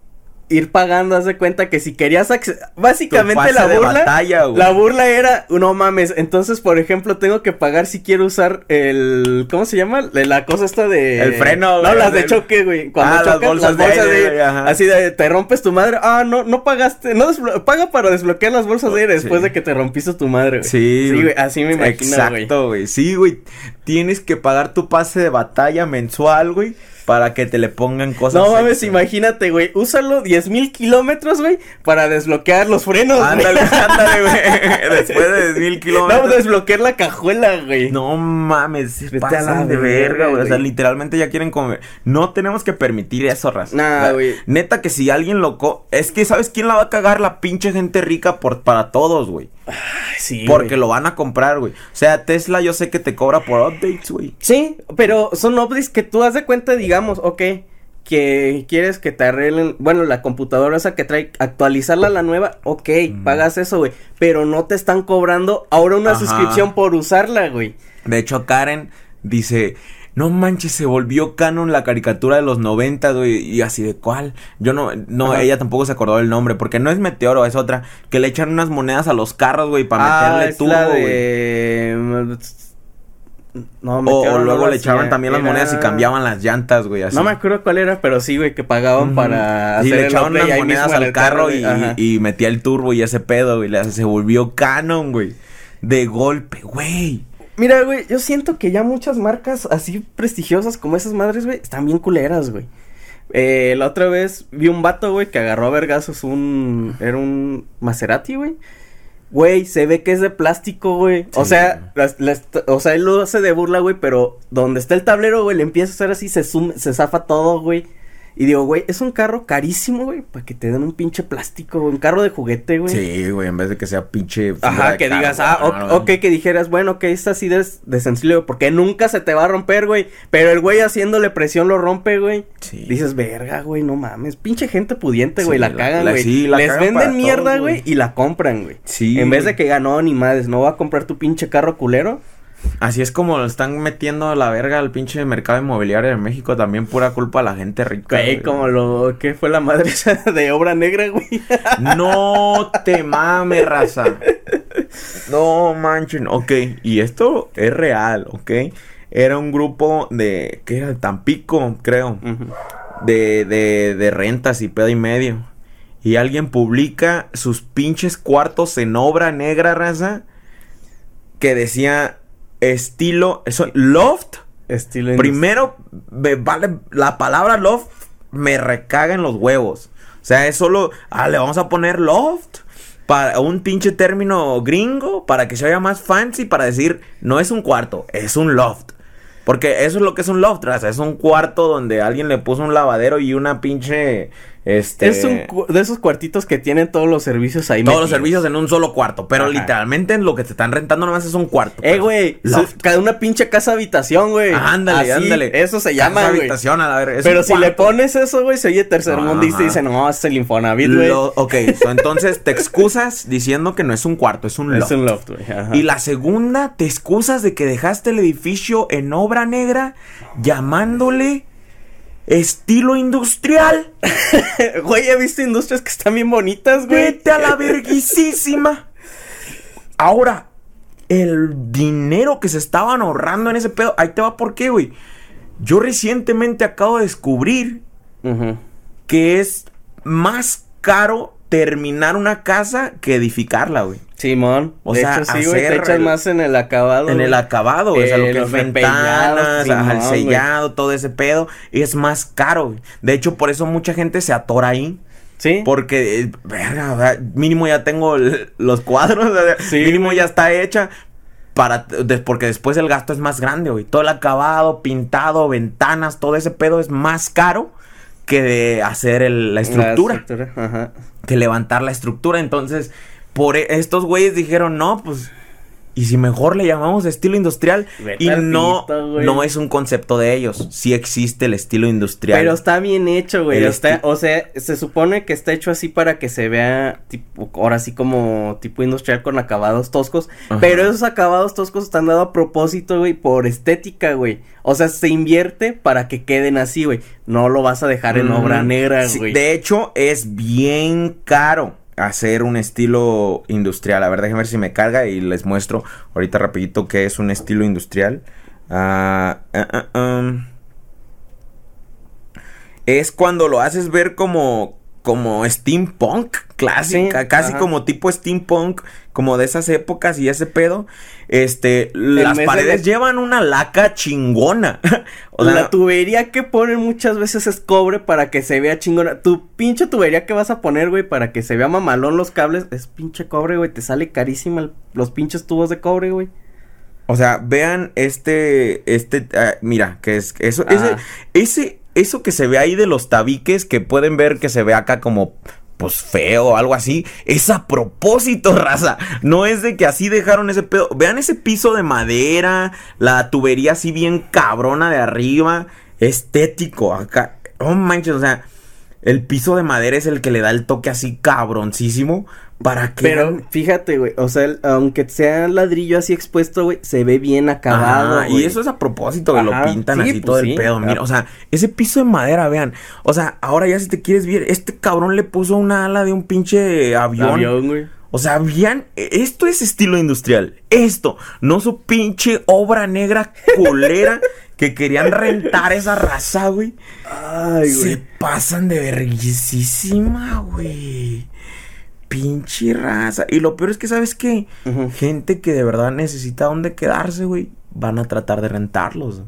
ir pagando, haz de cuenta que si querías básicamente la burla la burla era no mames, entonces por ejemplo tengo que pagar si quiero usar el ¿cómo se llama? La cosa esta de el freno, No, las de choque, güey. Cuando ah, chocas, las bolsas, de, así de te rompes tu madre. Ah, no no pagaste, no paga para desbloquear las bolsas de aire después de que te rompiste tu madre, güey. Sí, sí, güey, así me imagino, güey. Exacto, güey. Sí, güey. Tienes que pagar tu pase de batalla mensual, güey para que te le pongan cosas. No mames, imagínate, güey. Úsalo diez mil kilómetros, güey, para desbloquear los frenos. Ándale, ándale, güey. Después de diez mil kilómetros. No, desbloquear la cajuela, güey. No mames, se pasan de verga, güey. O sea, literalmente ya quieren comer. No tenemos que permitir eso, raza. Nah, güey. Neta que si alguien loco. Es que, ¿sabes quién la va a cagar? La pinche gente rica por, para todos, güey. Sí. Porque lo van a comprar, güey. O sea, Tesla yo sé que te cobra por updates, güey. Sí, pero son updates que tú has de cuenta, digamos, ok, que quieres que te arreglen, bueno, la computadora esa que trae, actualizarla a la nueva, ok, pagas eso, güey. Pero no te están cobrando ahora una suscripción por usarla, güey. De hecho, Karen dice, no manches, se volvió canon la caricatura de los 90, güey, y así de cuál. Yo no, no, ella tampoco se acordó del nombre, porque no es Meteoro, es otra, que le echan unas monedas a los carros, güey, para ah, meterle turbo, de... No, o, luego le echaban también las monedas y cambiaban las llantas, güey, así. No me acuerdo cuál era, pero sí, güey, que pagaban para sí, le echaban unas monedas al carro, y, y, metía el turbo y ese pedo, güey, se volvió canon, güey. De golpe, güey. Mira, güey, yo siento que ya muchas marcas así prestigiosas como esas madres, güey, están bien culeras, güey. Eh, la otra vez vi un vato, güey, que agarró a vergazos un... Era un Maserati, güey. Güey, se ve que es de plástico, güey. O sea, o sea, él lo hace de burla, güey, pero donde está el tablero, güey, le empieza a hacer así, se, se zafa todo, güey. Y digo, güey, es un carro carísimo, güey, para que te den un pinche plástico, un carro de juguete, güey. Sí, güey, en vez de que sea pinche. Ajá, que digas, ah, ok, que dijeras, bueno, ok, está así de, de sencillo, porque nunca se te va a romper, güey. Pero el güey haciéndole presión lo rompe, güey. Sí. Dices, verga, güey, no mames. Pinche gente pudiente, güey, la, cagan, güey. Sí, Les venden mierda, güey, y la compran, güey. Sí. En vez de que ganó ni madres, no va a comprar tu pinche carro culero. Así es como lo están metiendo la verga al pinche mercado inmobiliario de México, también pura culpa a la gente rica. Güey, como lo que fue la madre esa de obra negra, güey. No te mames, raza. No manchen, ok, y esto es real, ok. Era un grupo de, ¿qué era? Tampico, creo. de, de, de rentas y pedo y medio. Y alguien publica sus pinches cuartos en obra negra, raza. Que decía estilo, eso, loft. Estilo. Primero, vale, la palabra loft me recaga en los huevos. O sea, es solo, ah, le vamos a poner loft para un pinche término gringo para que se vea más fancy para decir, no es un cuarto, es un loft. Porque eso es lo que es un loft, raza. Es un cuarto donde alguien le puso un lavadero y una pinche. Este. Es un de esos cuartitos que tienen todos los servicios ahí. Todos los servicios en un solo cuarto. Pero literalmente en lo que te están rentando nomás es un cuarto. Eh, güey. Cada una pinche casa habitación, güey. Ándale, ándale. Eso se llama, casa habitación, a la ver. Pero si le pones eso, güey, se oye tercermundista y dice, no, es el Infonavit, güey. Ok, entonces te excusas diciendo que no es un cuarto, es un loft. Es un loft, güey. Y la segunda, te excusas de que dejaste el edificio en obra negra llamándole Estilo industrial. güey, he visto industrias que están bien bonitas, güey. Vete a la verguisísima. Ahora, el dinero que se estaban ahorrando en ese pedo, ahí te va por qué, güey. Yo recientemente acabo de descubrir que es más caro terminar una casa que edificarla, güey. Simón. O sea, hecho, sí, güey, te echas más en el acabado. En el acabado, o sea, lo que es ventanas, el sellado, todo ese pedo. Y es más caro, güey. De hecho, por eso mucha gente se atora ahí. Sí. Porque, eh, verga, mínimo ya tengo los cuadros, sí, mínimo ya está hecha. Para, porque después el gasto es más grande, güey. Todo el acabado, pintado, ventanas, todo ese pedo es más caro que de hacer la estructura. La estructura. Ajá. Que levantar la estructura. Entonces, por e, estos güeyes dijeron, no, pues ¿Y si mejor le llamamos estilo industrial? Y no, pito, no es un concepto de ellos. Sí existe el estilo industrial. Pero está bien hecho, güey. Está, o sea, se supone que está hecho así para que se vea tipo, ahora sí como tipo industrial con acabados toscos. Ajá. Pero esos acabados toscos están dados a propósito, güey, por estética, güey. O sea, se invierte para que queden así, güey. No lo vas a dejar en Mm, obra negra, sí, güey. de hecho, es bien caro hacer un estilo industrial. A ver, déjenme ver si me carga y les muestro ahorita rapidito qué es un estilo industrial. Ah, ah, ah, um. Es cuando lo haces ver como como steampunk clásica, Sí, casi ajá. como tipo steampunk, como de esas épocas y ese pedo. Este, las de paredes llevan una laca chingona. O sea, la tubería que ponen muchas veces es cobre para que se vea chingona. Tu pinche tubería que vas a poner, güey, para que se vea mamalón los cables, es pinche cobre, güey. Te sale carísima el- los pinches tubos de cobre, güey. O sea, vean este, este, ah, mira, que es, eso, ese, ese, eso que se ve ahí de los tabiques, que pueden ver que se ve acá como, pues feo o algo así, es a propósito, raza. No es de que así dejaron ese pedo. Vean ese piso de madera, la tubería así bien cabrona de arriba, estético acá. Oh manches, o sea, el piso de madera es el que le da el toque así cabroncísimo para que... Pero fíjate, güey, o sea, el- aunque sea ladrillo así expuesto, güey, se ve bien acabado, güey. y eso es a propósito que lo pintan sí, así pues todo el pedo. Mira, o sea, ese piso de madera, vean. O sea, ahora ya si te quieres ver, este cabrón le puso una ala de un pinche avión. Avión, güey. O sea, vean, esto es estilo industrial. Esto, no su pinche obra negra culera que querían rentar esa raza, güey. Ay, Se pasan de verguisísima, güey. Pinche raza. Y lo peor es que, ¿sabes qué? Gente que de verdad necesita dónde quedarse, güey. Van a tratar de rentarlos.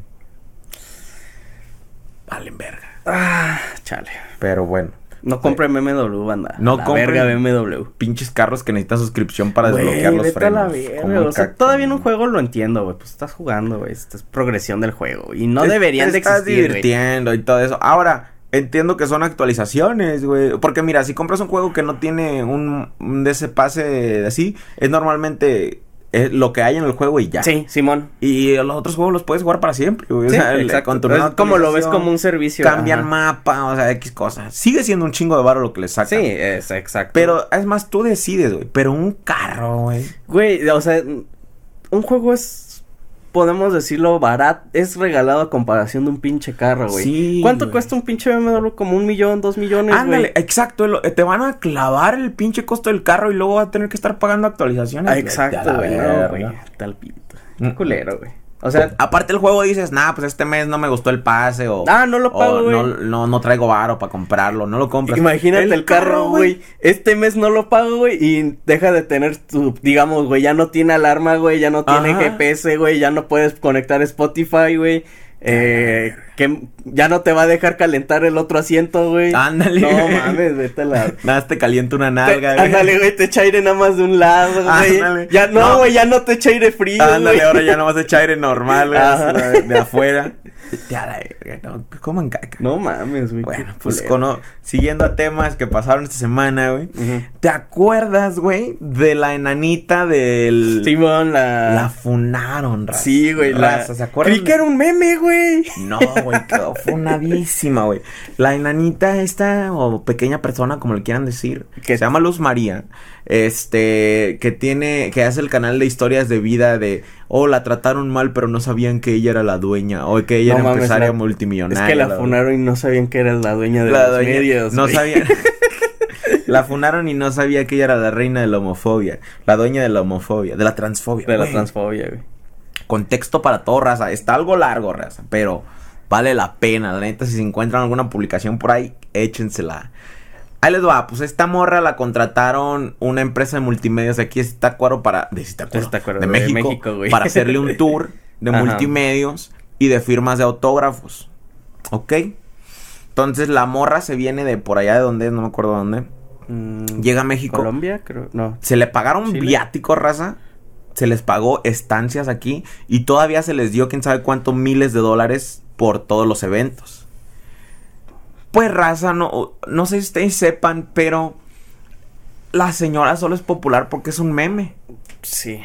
Valen verga. Ah, chale. Pero bueno. No compren BMW, banda. No compren- verga BMW. Pinches carros que necesitan suscripción para Güey, desbloquear los vete a la frenos. verga, O sea, todavía en un juego lo entiendo, güey. Pues estás jugando, güey. Esta es progresión del juego. Y no Te- deberían te de estás existir, güey. divirtiendo y todo eso. Ahora, entiendo que son actualizaciones, güey. Porque mira, si compras un juego que no tiene un, un de ese pase así, es normalmente eh, lo que hay en el juego y ya. Sí, Simón. Y los otros juegos los puedes jugar para siempre, güey. O Sí, sea, el- exacto. con tu Es como lo ves como un servicio. Cambian ajá. mapa, o sea, X cosas. Sigue siendo un chingo de varo lo que les sacan. Sí, es exacto. Pero es más, tú decides, güey. Pero un carro, güey. Güey, o sea, un juego es, podemos decirlo, barato, es regalado a comparación de un pinche carro, güey. Sí, ¿Cuánto güey. cuesta un pinche BMW? Como un millón, dos millones, Ándale, güey. exacto. lo- Te van a clavar el pinche costo del carro y luego vas a tener que estar pagando actualizaciones. Ah, exacto, no, güey. Tal pito. Mm. Qué culero, güey. O sea, Aparte el juego dices, nah, pues este mes no me gustó el pase o... Ah, no lo pago, güey. No, no, no traigo varo para comprarlo, no lo compras. imagínate el, carro, güey. Este mes no lo pago, güey, y deja de tener tu, digamos, güey, ya no tiene alarma, güey, ya no tiene Ajá. GPS, güey, ya no puedes conectar Spotify, güey. Eh, que ya no te va a dejar calentar el otro asiento, güey. Ándale. No mames, vete a la. Nada, te calienta una Te- nalga, güey. ándale, güey, te echa aire nada más de un lado, güey. Ándale. Ya no, No. güey, ya no te echa aire frío, Ándale, güey. ahora ya no vas a echar aire normal, güey, de afuera. Ya la verga, no, coman caca. No mames, güey. Bueno, pues cono- siguiendo a temas que pasaron esta semana, güey. ¿Te acuerdas, güey, de la enanita del... Simón, la. La funaron, raza. Sí, güey, la. ¿se acuerdan? Creí que era un meme, güey. No, güey, quedó funadísima, güey. La enanita esta, o pequeña persona, como le quieran decir, Que- se llama Luz María, este, que tiene, que hace el canal de historias de vida de, oh, la trataron mal, pero no sabían que ella era la dueña, o que ella No era mames, empresaria la- multimillonaria. Es que la la- funaron y no sabían que eras la dueña de la los dueña- medios. No sabían. La funaron y no sabía que ella era la reina de la homofobia, la dueña de la homofobia, de la transfobia. De la transfobia, güey. Contexto para todo, raza. Está algo largo, raza, pero vale la pena. La neta, si se encuentran alguna publicación por ahí, échensela. Ahí les va, pues esta morra la contrataron una empresa de multimedios aquí de Zitácuaro para... De Zitácuaro, Zitácuaro, de de México, para hacerle un tour de Ajá. multimedios y de firmas de autógrafos. ¿Ok? Entonces la morra se viene de por allá de donde, es, no me acuerdo dónde. Mm, Llega a México. Colombia, creo. No. Se le pagaron Chile. viáticos, raza. Se les pagó estancias aquí. Y todavía se les dio quién sabe cuántos miles de dólares por todos los eventos. Pues, raza, no, no sé si ustedes sepan, pero la señora solo es popular porque es un meme. Sí.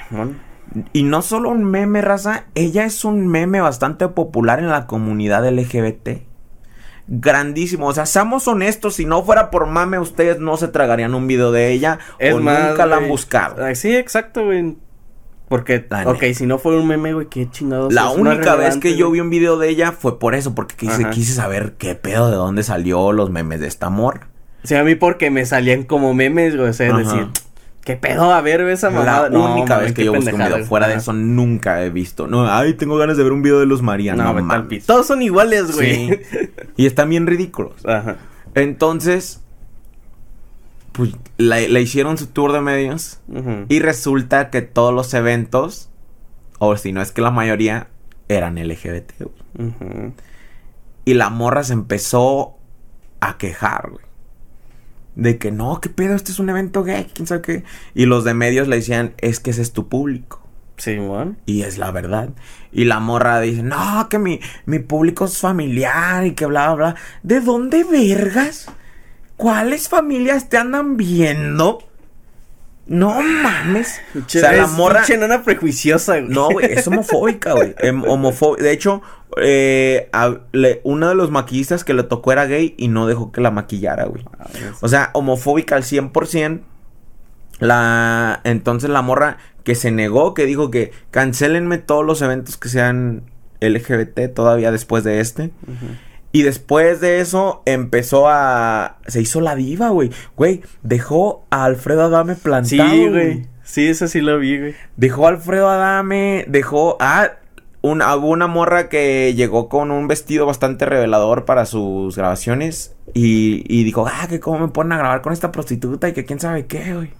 Y no solo un meme, raza, ella es un meme bastante popular en la comunidad LGBT. Grandísimo, o sea, seamos honestos, si no fuera por mame, ustedes no se tragarían un video de ella Es o más, nunca la han buscado. ah, Sí, exacto, güey. Porque, La ok, neta. si no fuera un meme, güey, qué chingados. La única vez que yo vi un video de ella fue por eso, porque quise, Ajá. quise saber qué pedo, de dónde salió los memes de esta morra. O sea, a mí porque me salían como memes, güey. O sea, Ajá. decir, ¿qué pedo? A ver, ve esa mamada. La No, única vez que yo busqué un video. Fuera de eso, nunca he visto. No, ay, tengo ganas de ver un video de los María. No, No, mames. Todos son iguales, güey. Sí. Y están bien ridículos. Ajá. Entonces, pues le, le hicieron su tour de medios. Y resulta que todos los eventos, o si no es que la mayoría, eran LGBT. Y la morra se empezó a quejar, güey. De que no, qué pedo, este es un evento gay, quién sabe qué. Y los de medios le decían, es que ese es tu público. Sí, bueno. Y es la verdad. Y la morra dice, no, que mi, mi público es familiar y que bla, bla, bla. ¿De dónde vergas? ¿Cuáles familias te andan viendo? No mames. O sea, la Es morra... pinche nana prejuiciosa, güey. No, güey, es homofóbica, güey. Em, homofó- De hecho, eh, a- le- uno de los maquillistas que le tocó era gay y no dejó que la maquillara, güey. O sea, homofóbica al 100%. La... Entonces la morra que se negó, que dijo que cancelenme todos los eventos que sean LGBT todavía después de este. Ujú. Y después de eso empezó a... Se hizo la diva, güey. Güey, dejó a Alfredo Adame plantado. Sí, güey. Sí, eso sí lo vi, güey. Dejó a Alfredo Adame, dejó a una, hubo una morra que llegó con un vestido bastante revelador para sus grabaciones y, y dijo, ah, que cómo me ponen a grabar con esta prostituta y que quién sabe qué, güey.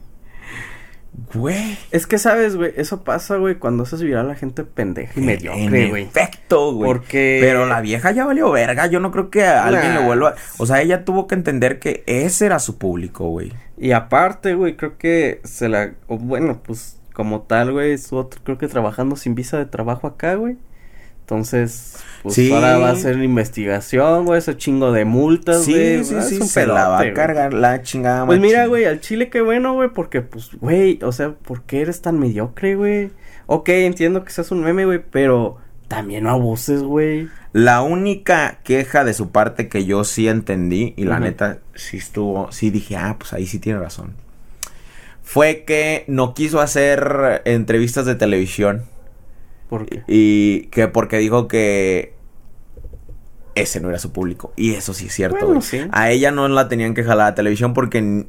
Güey. Es que, ¿sabes, güey? Eso pasa, güey, cuando haces viral a la gente pendeja y mediocre, En güey. efecto, güey. Porque- Pero la vieja ya valió verga. Yo no creo que a alguien Nah. le vuelva. O sea, ella tuvo que entender que ese era su público, güey. Y aparte, güey, creo que se la... bueno, pues, como tal, güey, estuvo, creo que trabajando sin visa de trabajo acá, güey. Entonces, pues, Sí. ahora va a hacer investigación, güey, ese chingo de multas, Sí, güey. sí, sí. un Se la va a güey. cargar la chingada. Pues mira, güey, al chile qué bueno, güey, porque pues, güey, o sea, ¿por qué eres tan mediocre, güey? Ok, entiendo que seas un meme, güey, pero también no abuses, güey. La única queja de su parte que yo sí entendí, y la neta sí estuvo, sí dije, ah, pues ahí sí tiene razón. Fue que no quiso hacer entrevistas de televisión. Y que porque dijo que ese no era su público. Y eso sí es cierto, Bueno, sí. A ella no la tenían que jalar a televisión porque de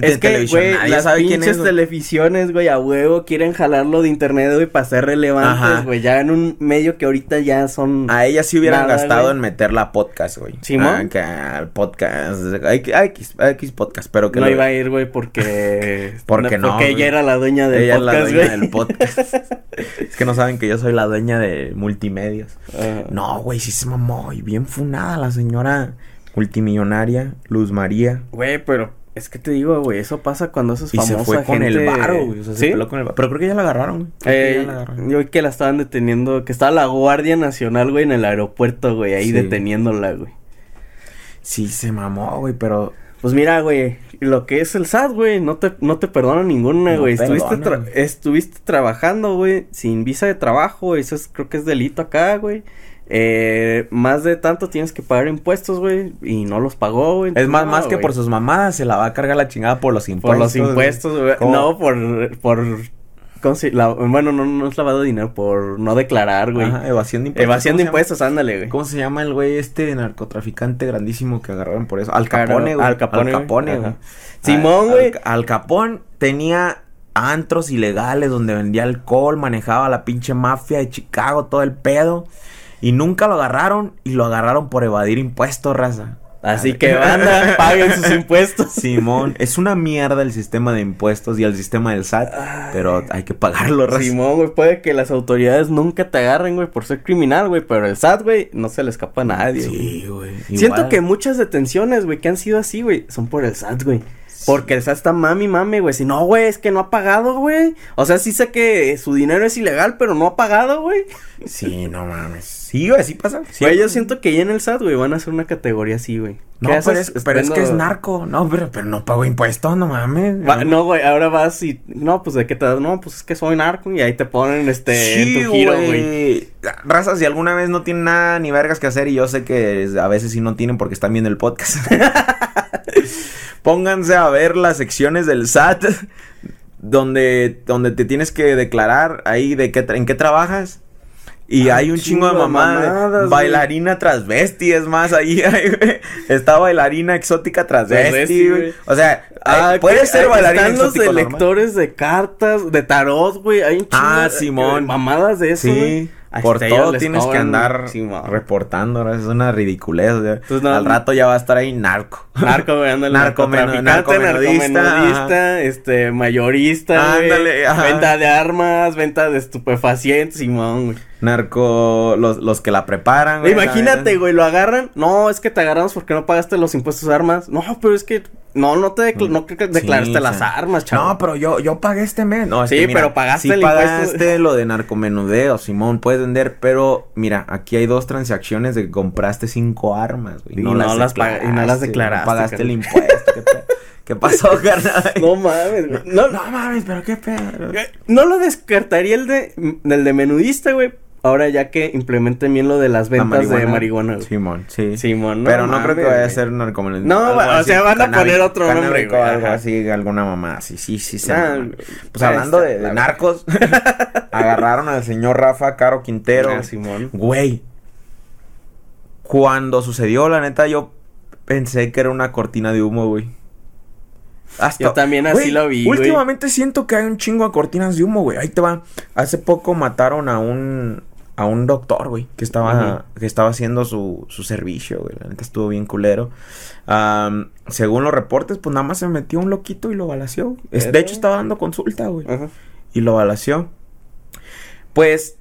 es que, televisión nadie las sabe quién es. televisiones, güey, a huevo quieren jalarlo de internet, güey, para ser relevantes, güey, ya en un medio que ahorita ya son... A ella sí hubieran Nada, gastado en meterla a podcast, güey. ¿Simón? Ah, al podcast. Hay que- a X, a X podcast, pero que no lo- iba a ir, güey, porque... Porque no, Porque ella era la dueña del Ella podcast, es la dueña del podcast. es que no saben que yo soy la dueña de multimedios. Ajá. No, güey, sí se mamó. Bien funada la señora multimillonaria, Luz María. Güey, pero es que te digo, güey, eso pasa cuando eso es Y famosa se fue con gente... el varo, güey. O sea, se ¿Sí? peló con el varo. Pero creo que ya la agarraron, güey. Eh, ya la agarraron. yo vi que la estaban deteniendo, que estaba la Guardia Nacional, güey, en el aeropuerto, güey, ahí Sí. deteniéndola, güey. Sí, se mamó, güey, pero. Pues mira, güey, lo que es el SAT, güey, no te, no te perdono ninguna, No güey. estuviste, perdona, tra- estuviste trabajando, güey, sin visa de trabajo, güey, eso es, creo que es delito acá, güey. Eh, más de tanto tienes que pagar impuestos, güey, y no los pagó, güey. Es más, No, más que por sus mamadas, se la va a cargar la chingada por los Por impuestos. los impuestos, güey. No, por, por, ¿cómo se- la- bueno, no, no es lavado de dinero, por no declarar, güey. Ajá, evasión de impuestos. Evasión de impuestos, ándale, güey. ¿Cómo se llama el güey este narcotraficante grandísimo que agarraron por eso? Al Capone, güey. Al Capone, Al Capone, güey. Simón, güey. Al, Al Capone tenía antros ilegales donde vendía alcohol, manejaba la pinche mafia de Chicago, todo el pedo. Y nunca lo agarraron y lo agarraron por evadir impuestos, raza. Así que banda, paguen sus impuestos. Simón, es una mierda el sistema de impuestos y el sistema del SAT, Ay. pero hay que pagarlo, raza. Simón, güey, puede que las autoridades nunca te agarren, güey, por ser criminal, güey, pero el SAT, güey, no se le escapa a nadie. Sí, güey. Siento que muchas detenciones, güey, que han sido así, güey, son por el SAT, güey. Porque el SAT está mami, mami, güey. Si no, güey, es que no ha pagado, güey. O sea, sí sé que su dinero es ilegal, pero no ha pagado, güey. Sí, no mames. Sí, güey, así pasa. Sí, Güey, yo siento que ya en el SAT, güey, van a hacer una categoría así, güey. No, ¿Qué pero es, pero es que es narco. No, pero, pero no pago impuestos, no mames. Va- no, güey, ahora vas y... No, pues, ¿de qué te das? No, pues, es que soy narco y ahí te ponen, este, en tu giro, güey. Raza, si alguna vez no tienen nada ni vergas que hacer, y yo sé que a veces sí no tienen porque están viendo el podcast. Pónganse a ver las secciones del SAT donde, donde te tienes que declarar ahí de qué, en qué trabajas. Y hay un chingo de chingo de mamadas. mamadas, bailarina transvesti, es más, ahí hay. Está bailarina exótica transvesti, güey. O sea, Ah, puede ser bailarina Están los de lectores de cartas, de tarot, güey. Hay un chingo Ah, de- Simón. de mamadas de eso, Sí, por todo tienes que andar reportando, ¿no? es una ridiculez. Entonces, no, Al rato ya va a estar ahí narco. Narco, güey, ándale. Narcomenudista, narcomenudista, este, mayorista, Ándale. Venta de armas, venta de estupefacientes, Simón, güey. Narco, los, los que la preparan. güey, Imagínate, güey, lo agarran. No, es que te agarramos porque no pagaste los impuestos de armas. No, pero es que no, no te decla- no que declaraste Sí, las armas, chavo. No, pero yo, yo pagué este mes. No, es Sí, que mira, pero pagaste sí el impuesto. lo de narcomenudeo, Simón, puedes vender, pero mira, aquí hay dos transacciones de que compraste cinco armas, güey. Y no las pag- y no las declaraste, No pagaste el impuesto. ¿qué, pe- ¿Qué pasó, carnal? No mames, güey. No, No mames, pero qué pedo. Eh, No lo descartaría el de del de menudista, güey. Ahora ya que implementen bien lo de las La ventas de marihuana. Simón, sí. Simón, no Pero no creo que vaya a ser narcomenudeo. No, o así, sea, van a poner otro nombre, algo ajá. así, alguna mamá así, sí, sí, se Ah. Pues esta, hablando de, narcos, agarraron al señor Rafa Caro Quintero. Ah, Simón. Güey, cuando sucedió, la neta, yo pensé que era una cortina de humo, güey. Hasta, Yo también así lo vi. Últimamente siento que hay un chingo de cortinas de humo, güey. Ahí te va. Hace poco mataron a un a un doctor, güey, que estaba que estaba haciendo su, su servicio, güey. La neta estuvo bien culero. Según los reportes, pues nada más se metió un loquito y lo balació. Es- de hecho, estaba dando consulta, güey. Y lo balació. Pues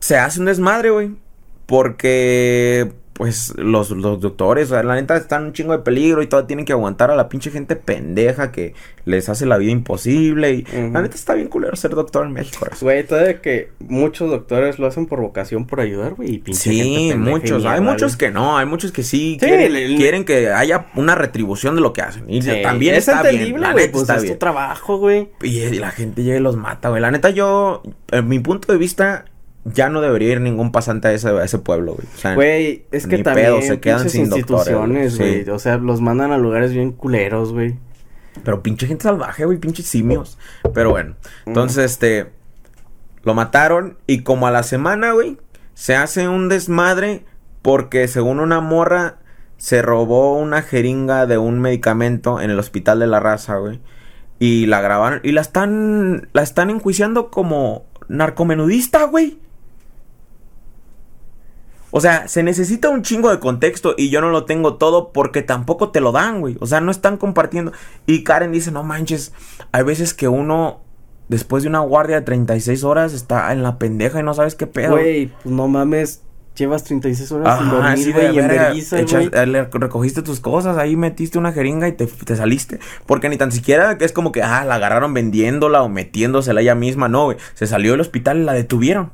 se hace un desmadre, güey. Porque, pues, los, los doctores, o sea, la neta, están un chingo de peligro y todo tienen que aguantar a la pinche gente pendeja que les hace la vida imposible. Y la neta está bien culero ser doctor en México. Güey, todavía que muchos doctores lo hacen por vocación, por ayudar, güey. y pinche gente Sí, muchos. Hay muchos que no, hay muchos que sí, Sí, quieren, que haya una retribución de lo que hacen. Y Sí, también es está bien. entendible, La güey, neta pues está es bien. tu trabajo, güey. Y, y la gente llega y los mata, güey. La neta, yo, en mi punto de vista, ya no debería ir ningún pasante a ese, a ese pueblo, güey. O sea, Güey, es que también pedo, se quedan sin instituciones, güey. Sí. O sea, los mandan a lugares bien culeros, güey. Pero pinche gente salvaje, güey, pinches simios. Pero bueno, entonces, este, lo mataron y como a la semana, güey, se hace un desmadre porque según una morra se robó una jeringa de un medicamento en el hospital de la raza, güey. Y la grabaron y la están, la están enjuiciando como narcomenudista, güey. O sea, se necesita un chingo de contexto y yo no lo tengo todo porque tampoco te lo dan, güey. O sea, no están compartiendo. Y Karen dice, no manches, hay veces que uno, después de una guardia de 36 horas, está en la pendeja y no sabes qué pedo. Güey, pues no mames. Llevas 36 horas sin Ajá, dormir, de güey, verga, echas- eh, le recogiste tus cosas, ahí metiste una jeringa y te, te saliste. Porque ni tan siquiera es como que, ah, la agarraron vendiéndola o metiéndosela ella misma. No, güey. Se salió del hospital y la detuvieron.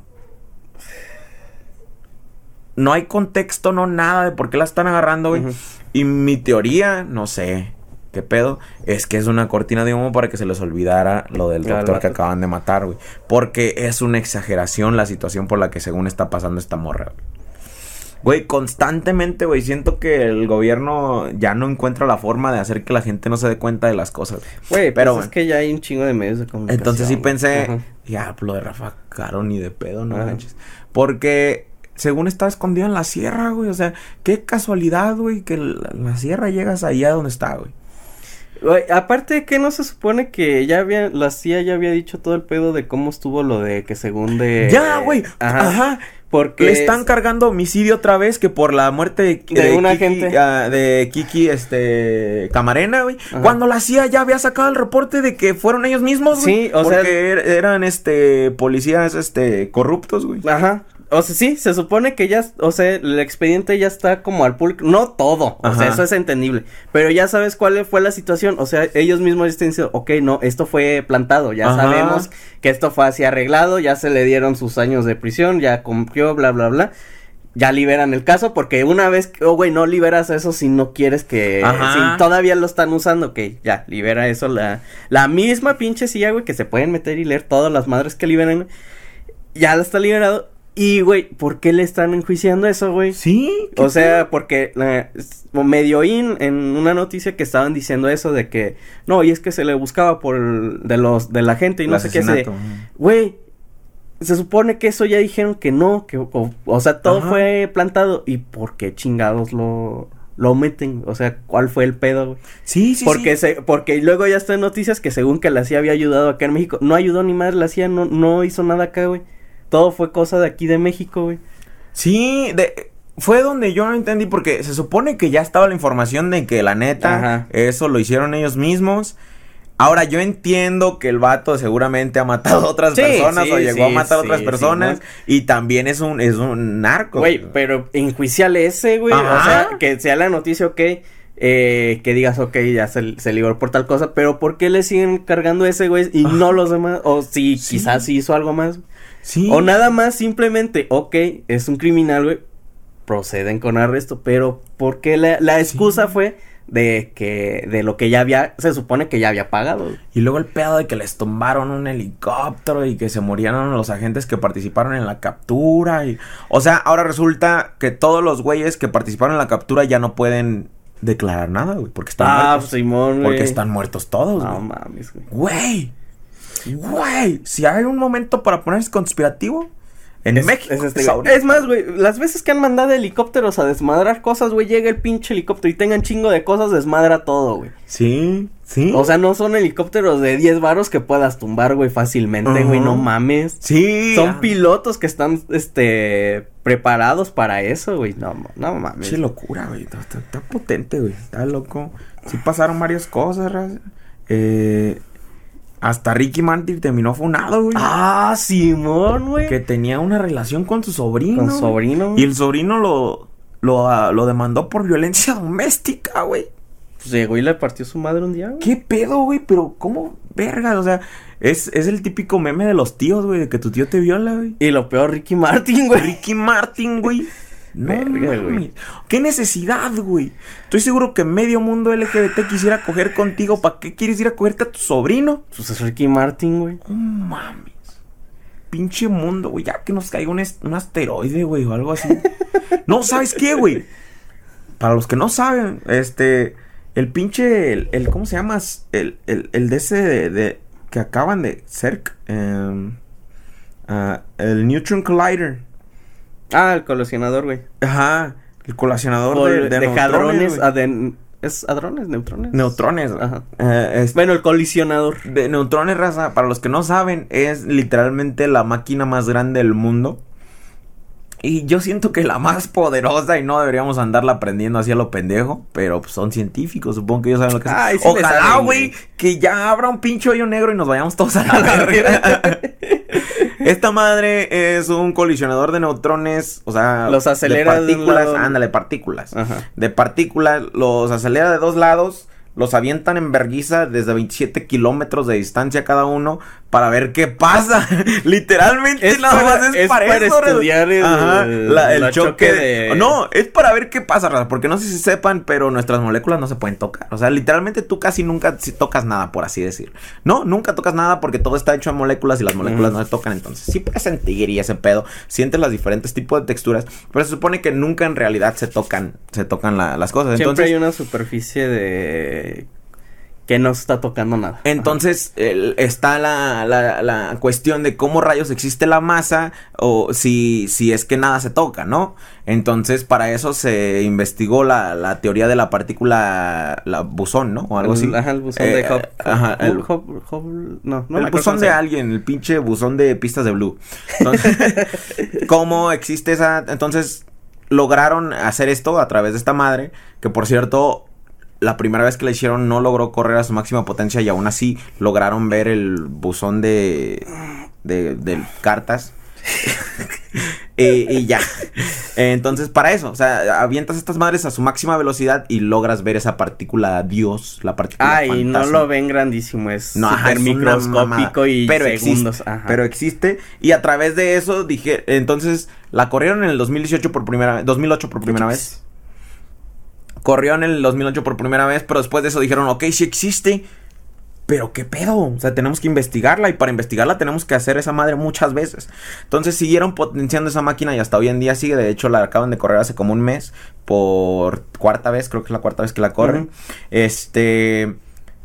No hay contexto, no nada de por qué la están agarrando, güey. Y mi teoría, no sé qué pedo, es que es una cortina de humo para que se les olvidara lo del doctor que acaban de matar, güey. Porque es una exageración la situación por la que según está pasando esta morra, güey. Constantemente, güey, siento que el gobierno ya no encuentra la forma de hacer que la gente no se dé cuenta de las cosas. Güey, pero pero es que ya hay un chingo de medios de comunicación. Entonces sí pensé, Ajá. ya, pues, lo de Rafa Caro ni de pedo, no manches. Porque según estaba escondido en la sierra, güey, o sea, qué casualidad, güey, que la, la sierra llegas allá donde está, güey. Güey, aparte de que no se supone que ya había, la CIA ya había dicho todo el pedo de cómo estuvo lo de que según de... ya, güey, Ajá. ajá. Porque... Le están cargando homicidio otra vez que por la muerte de, De un Kiki, agente. ah, de Kiki, este, Camarena, güey. Cuando la CIA ya había sacado el reporte de que fueron ellos mismos, güey. Sí, o sea- Porque er- eran, este, policías, este, corruptos, güey. Ajá. O sea, sí, se supone que ya, o sea, el expediente ya está como al público, no todo, o sea, eso es entendible, pero ya sabes cuál fue la situación, o sea, ellos mismos están diciendo, ok, no, esto fue plantado, ya Ajá. sabemos que esto fue así arreglado, ya se le dieron sus años de prisión, ya cumplió, bla, bla, bla, ya liberan el caso porque una vez, oh güey, no liberas eso si no quieres que, si todavía lo están usando, que ya, libera eso, la, la misma pinche silla, güey, que se pueden meter y leer todas las madres que liberan, ya la está liberado, y güey, ¿por qué le están enjuiciando eso, güey? Sí. ¿qué O sea, porque eh, s- medio in en una noticia que estaban diciendo eso de que, no, y es que se le buscaba por el- de los, de la gente y El no sé qué, asesinato. Güey, se supone que eso ya dijeron que no, que o, o sea, todo Ajá. fue plantado. ¿Y por qué chingados lo, lo meten? O sea, ¿cuál fue el pedo, güey? Sí, sí, porque sí. se, porque luego ya está en noticias que según que la CIA había ayudado acá en México. No ayudó ni más, la CIA no, no hizo nada acá, güey. Todo fue cosa de aquí de México, güey. Sí, de, fue donde yo no entendí porque se supone que ya estaba la información de que la neta, Ajá. eso lo hicieron ellos mismos. Ahora yo entiendo que el vato seguramente ha matado a otras Sí, personas sí, o llegó a matar a otras personas y también es un es un narco. Güey, pero enjuiciale ese, güey. O sea, que sea la noticia, ok. Eh, que digas, ok, ya se, se libró por tal cosa. Pero ¿por qué le siguen cargando ese, güey? Y no los demás. O si Sí. quizás sí hizo algo más. Sí. O nada más, simplemente, ok, es un criminal, güey. Proceden con arresto. Pero ¿por qué la, la excusa Sí. fue de que, de lo que ya había, se supone que ya había pagado? Y luego el pedo de que les tumbaron un helicóptero y que se murieron los agentes que participaron en la captura. Y... O sea, ahora resulta que todos los güeyes que participaron en la captura ya no pueden declarar nada, güey. Porque están Ah, muertos. Simón, güey. Porque están muertos todos, No güey. mames, güey. Güey. Güey. Si hay un momento para ponerse conspirativo, en Es- México. es este, es más, güey, las veces que han mandado helicópteros a desmadrar cosas, güey, llega el pinche helicóptero y tengan chingo de cosas, desmadra todo, güey. Sí, sí. O sea, no son helicópteros de 10 varos que puedas tumbar, güey, fácilmente, güey, no mames. sí. Son ah, pilotos que están, este, preparados para eso, güey, no, no mames. Pinche locura, güey. Está, está- potente, güey. Está loco. Sí pasaron varias cosas. Eh, hasta Ricky Martin terminó funado, güey. Ah, Simón, güey. Que tenía una relación con su sobrino. Con sobrino. Y el sobrino lo, lo, lo demandó por violencia doméstica, güey. Pues llegó y le partió su madre un día, güey. ¿Qué pedo, güey? Pero, ¿cómo? Verga, o sea, es, es el típico meme de los tíos, güey, de que tu tío te viola, güey. Y lo peor, Ricky Martin, güey. Ricky Martin, güey. No Verga, güey. mames. ¿Qué necesidad, güey? Estoy seguro que medio mundo LGBT quisiera coger contigo. ¿Para qué quieres ir a cogerte a tu sobrino? Pues es Ricky Martin, güey. No mames. Pinche mundo, güey. Ya que nos caiga un, un asteroide, güey, o algo así. no, ¿sabes qué, güey? Para los que no saben, este. El pinche. El, el- ¿Cómo se llama? El, el, el de ese. De, de- que acaban de. Cerc. em, ah, el Neutron Collider. Ah, el colisionador, güey. Ajá. El colacionador Por- de, de, de, neutrones, hadrones, güey. a de- ¿Es hadrones? ¿Neutrones? Neutrones. Ajá. Eh, es- Bueno, el colisionador. de neutrones, raza, para los que no saben, es literalmente la máquina más grande del mundo. Y yo siento que la más poderosa y no deberíamos andarla aprendiendo así a lo pendejo, pero pues, son científicos, supongo que ellos saben lo que Ay, es. sí Ojalá, güey, que ya abra un pinche hoyo negro y nos vayamos todos a la verga. Esta madre es un colisionador de neutrones, o sea, Los acelera de partículas, ándale, partículas Ajá. de partículas, los acelera de dos lados, los avientan en verguiza desde 27 kilómetros de distancia cada uno para ver qué pasa. Literalmente Es nada para- más es, es para, para eso. estudiar el- Ajá, la- el la choque, choque de... de- No, es para ver qué pasa, porque no sé si sepan, pero nuestras moléculas no se pueden tocar. O sea, literalmente tú casi nunca tocas nada, por así decir. No, nunca tocas nada porque todo está hecho en moléculas y las moléculas Mm. no se tocan. Entonces, sí puedes sentir y ese pedo. Sientes los diferentes tipos de texturas, pero se supone que nunca en realidad se tocan, se tocan la- las cosas. Siempre Entonces, hay una superficie de... Que no se está tocando nada. Entonces el- está la, la, la cuestión de cómo rayos existe la masa o si, si es que nada se toca, ¿no? Entonces para eso se investigó la, la teoría de la partícula, la buzón, ¿no? O algo así. Ajá, el buzón Eh, de Hubble. ajá, el- Hubble- Hubble- no, no me el acuerdo buzón de alguien, el pinche buzón de pistas de blue. Entonces, ¿cómo existe esa? Entonces, lograron hacer esto a través de esta madre, que por cierto, la primera vez que la hicieron no logró correr a su máxima potencia y aún así lograron ver el buzón de, de, de cartas. y ya. Entonces, para eso, o sea, avientas estas madres a su máxima velocidad y logras ver esa partícula Dios, la partícula Ay, no lo ven grandísimo, es no, super microscópico y pero segundos. Existe, Pero existe. Y a través de eso dije, entonces, la corrieron en el 2018 por primera vez, 2008 por primera vez. Corrió en el 2008 por primera vez, pero después de eso dijeron, ok, sí existe pero qué pedo, o sea, tenemos que investigarla y para investigarla tenemos que hacer esa madre muchas veces. Entonces siguieron potenciando esa máquina y hasta hoy en día sigue, de hecho la acaban de correr hace como un mes por cuarta vez, creo que es la cuarta vez que la corren. Este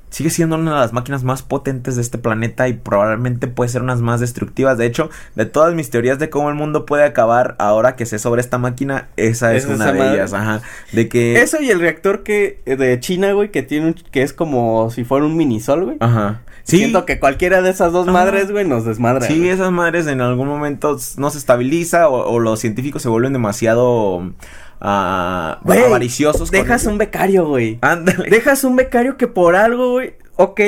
sigue siendo una de las máquinas más potentes de este planeta y probablemente puede ser unas más destructivas. De hecho, de todas mis teorías de cómo el mundo puede acabar ahora que sé sobre esta máquina, esa es, una de ellas, ajá. De que Eso y el reactor que de China, güey, que tiene que es como si fuera un minisol, güey. Ajá. Sí. Siento que cualquiera de esas dos madres, güey, nos desmadra. Sí, esas madres en algún momento no se estabiliza o los científicos se vuelven demasiado a avariciosos. Dejas un becario, güey. Ándale. Dejas un becario que por algo, güey, ok,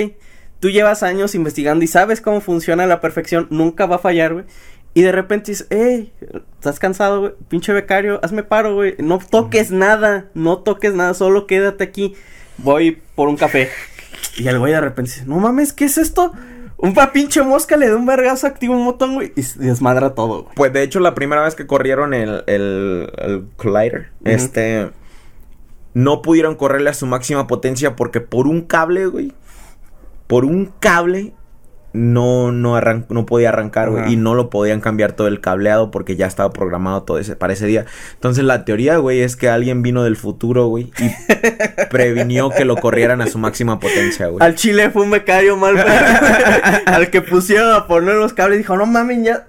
tú llevas años investigando y sabes cómo funciona a la perfección, nunca va a fallar, güey. Y de repente dices, hey, estás cansado, güey, pinche becario, hazme paro, güey, no toques nada, no toques nada, solo quédate aquí, voy por un café. Y el güey de repente dice, no mames, ¿qué es esto? Un pinche mosca le da un vergazo, activa un botón, güey, y desmadra todo, güey. Pues de hecho, la primera vez que corrieron el, el, el Collider, este. No pudieron correrle a su máxima potencia porque por un cable, güey. Por un cable no, no, no podía arrancar, güey. Y no lo podían cambiar todo el cableado porque ya estaba programado todo ese, para ese día. Entonces la teoría, güey, es que alguien vino del futuro, güey, y previnió que lo corrieran a su máxima potencia, güey. Al chile fue un becario mal. Al que pusieron a poner los cables dijo, no mames, ya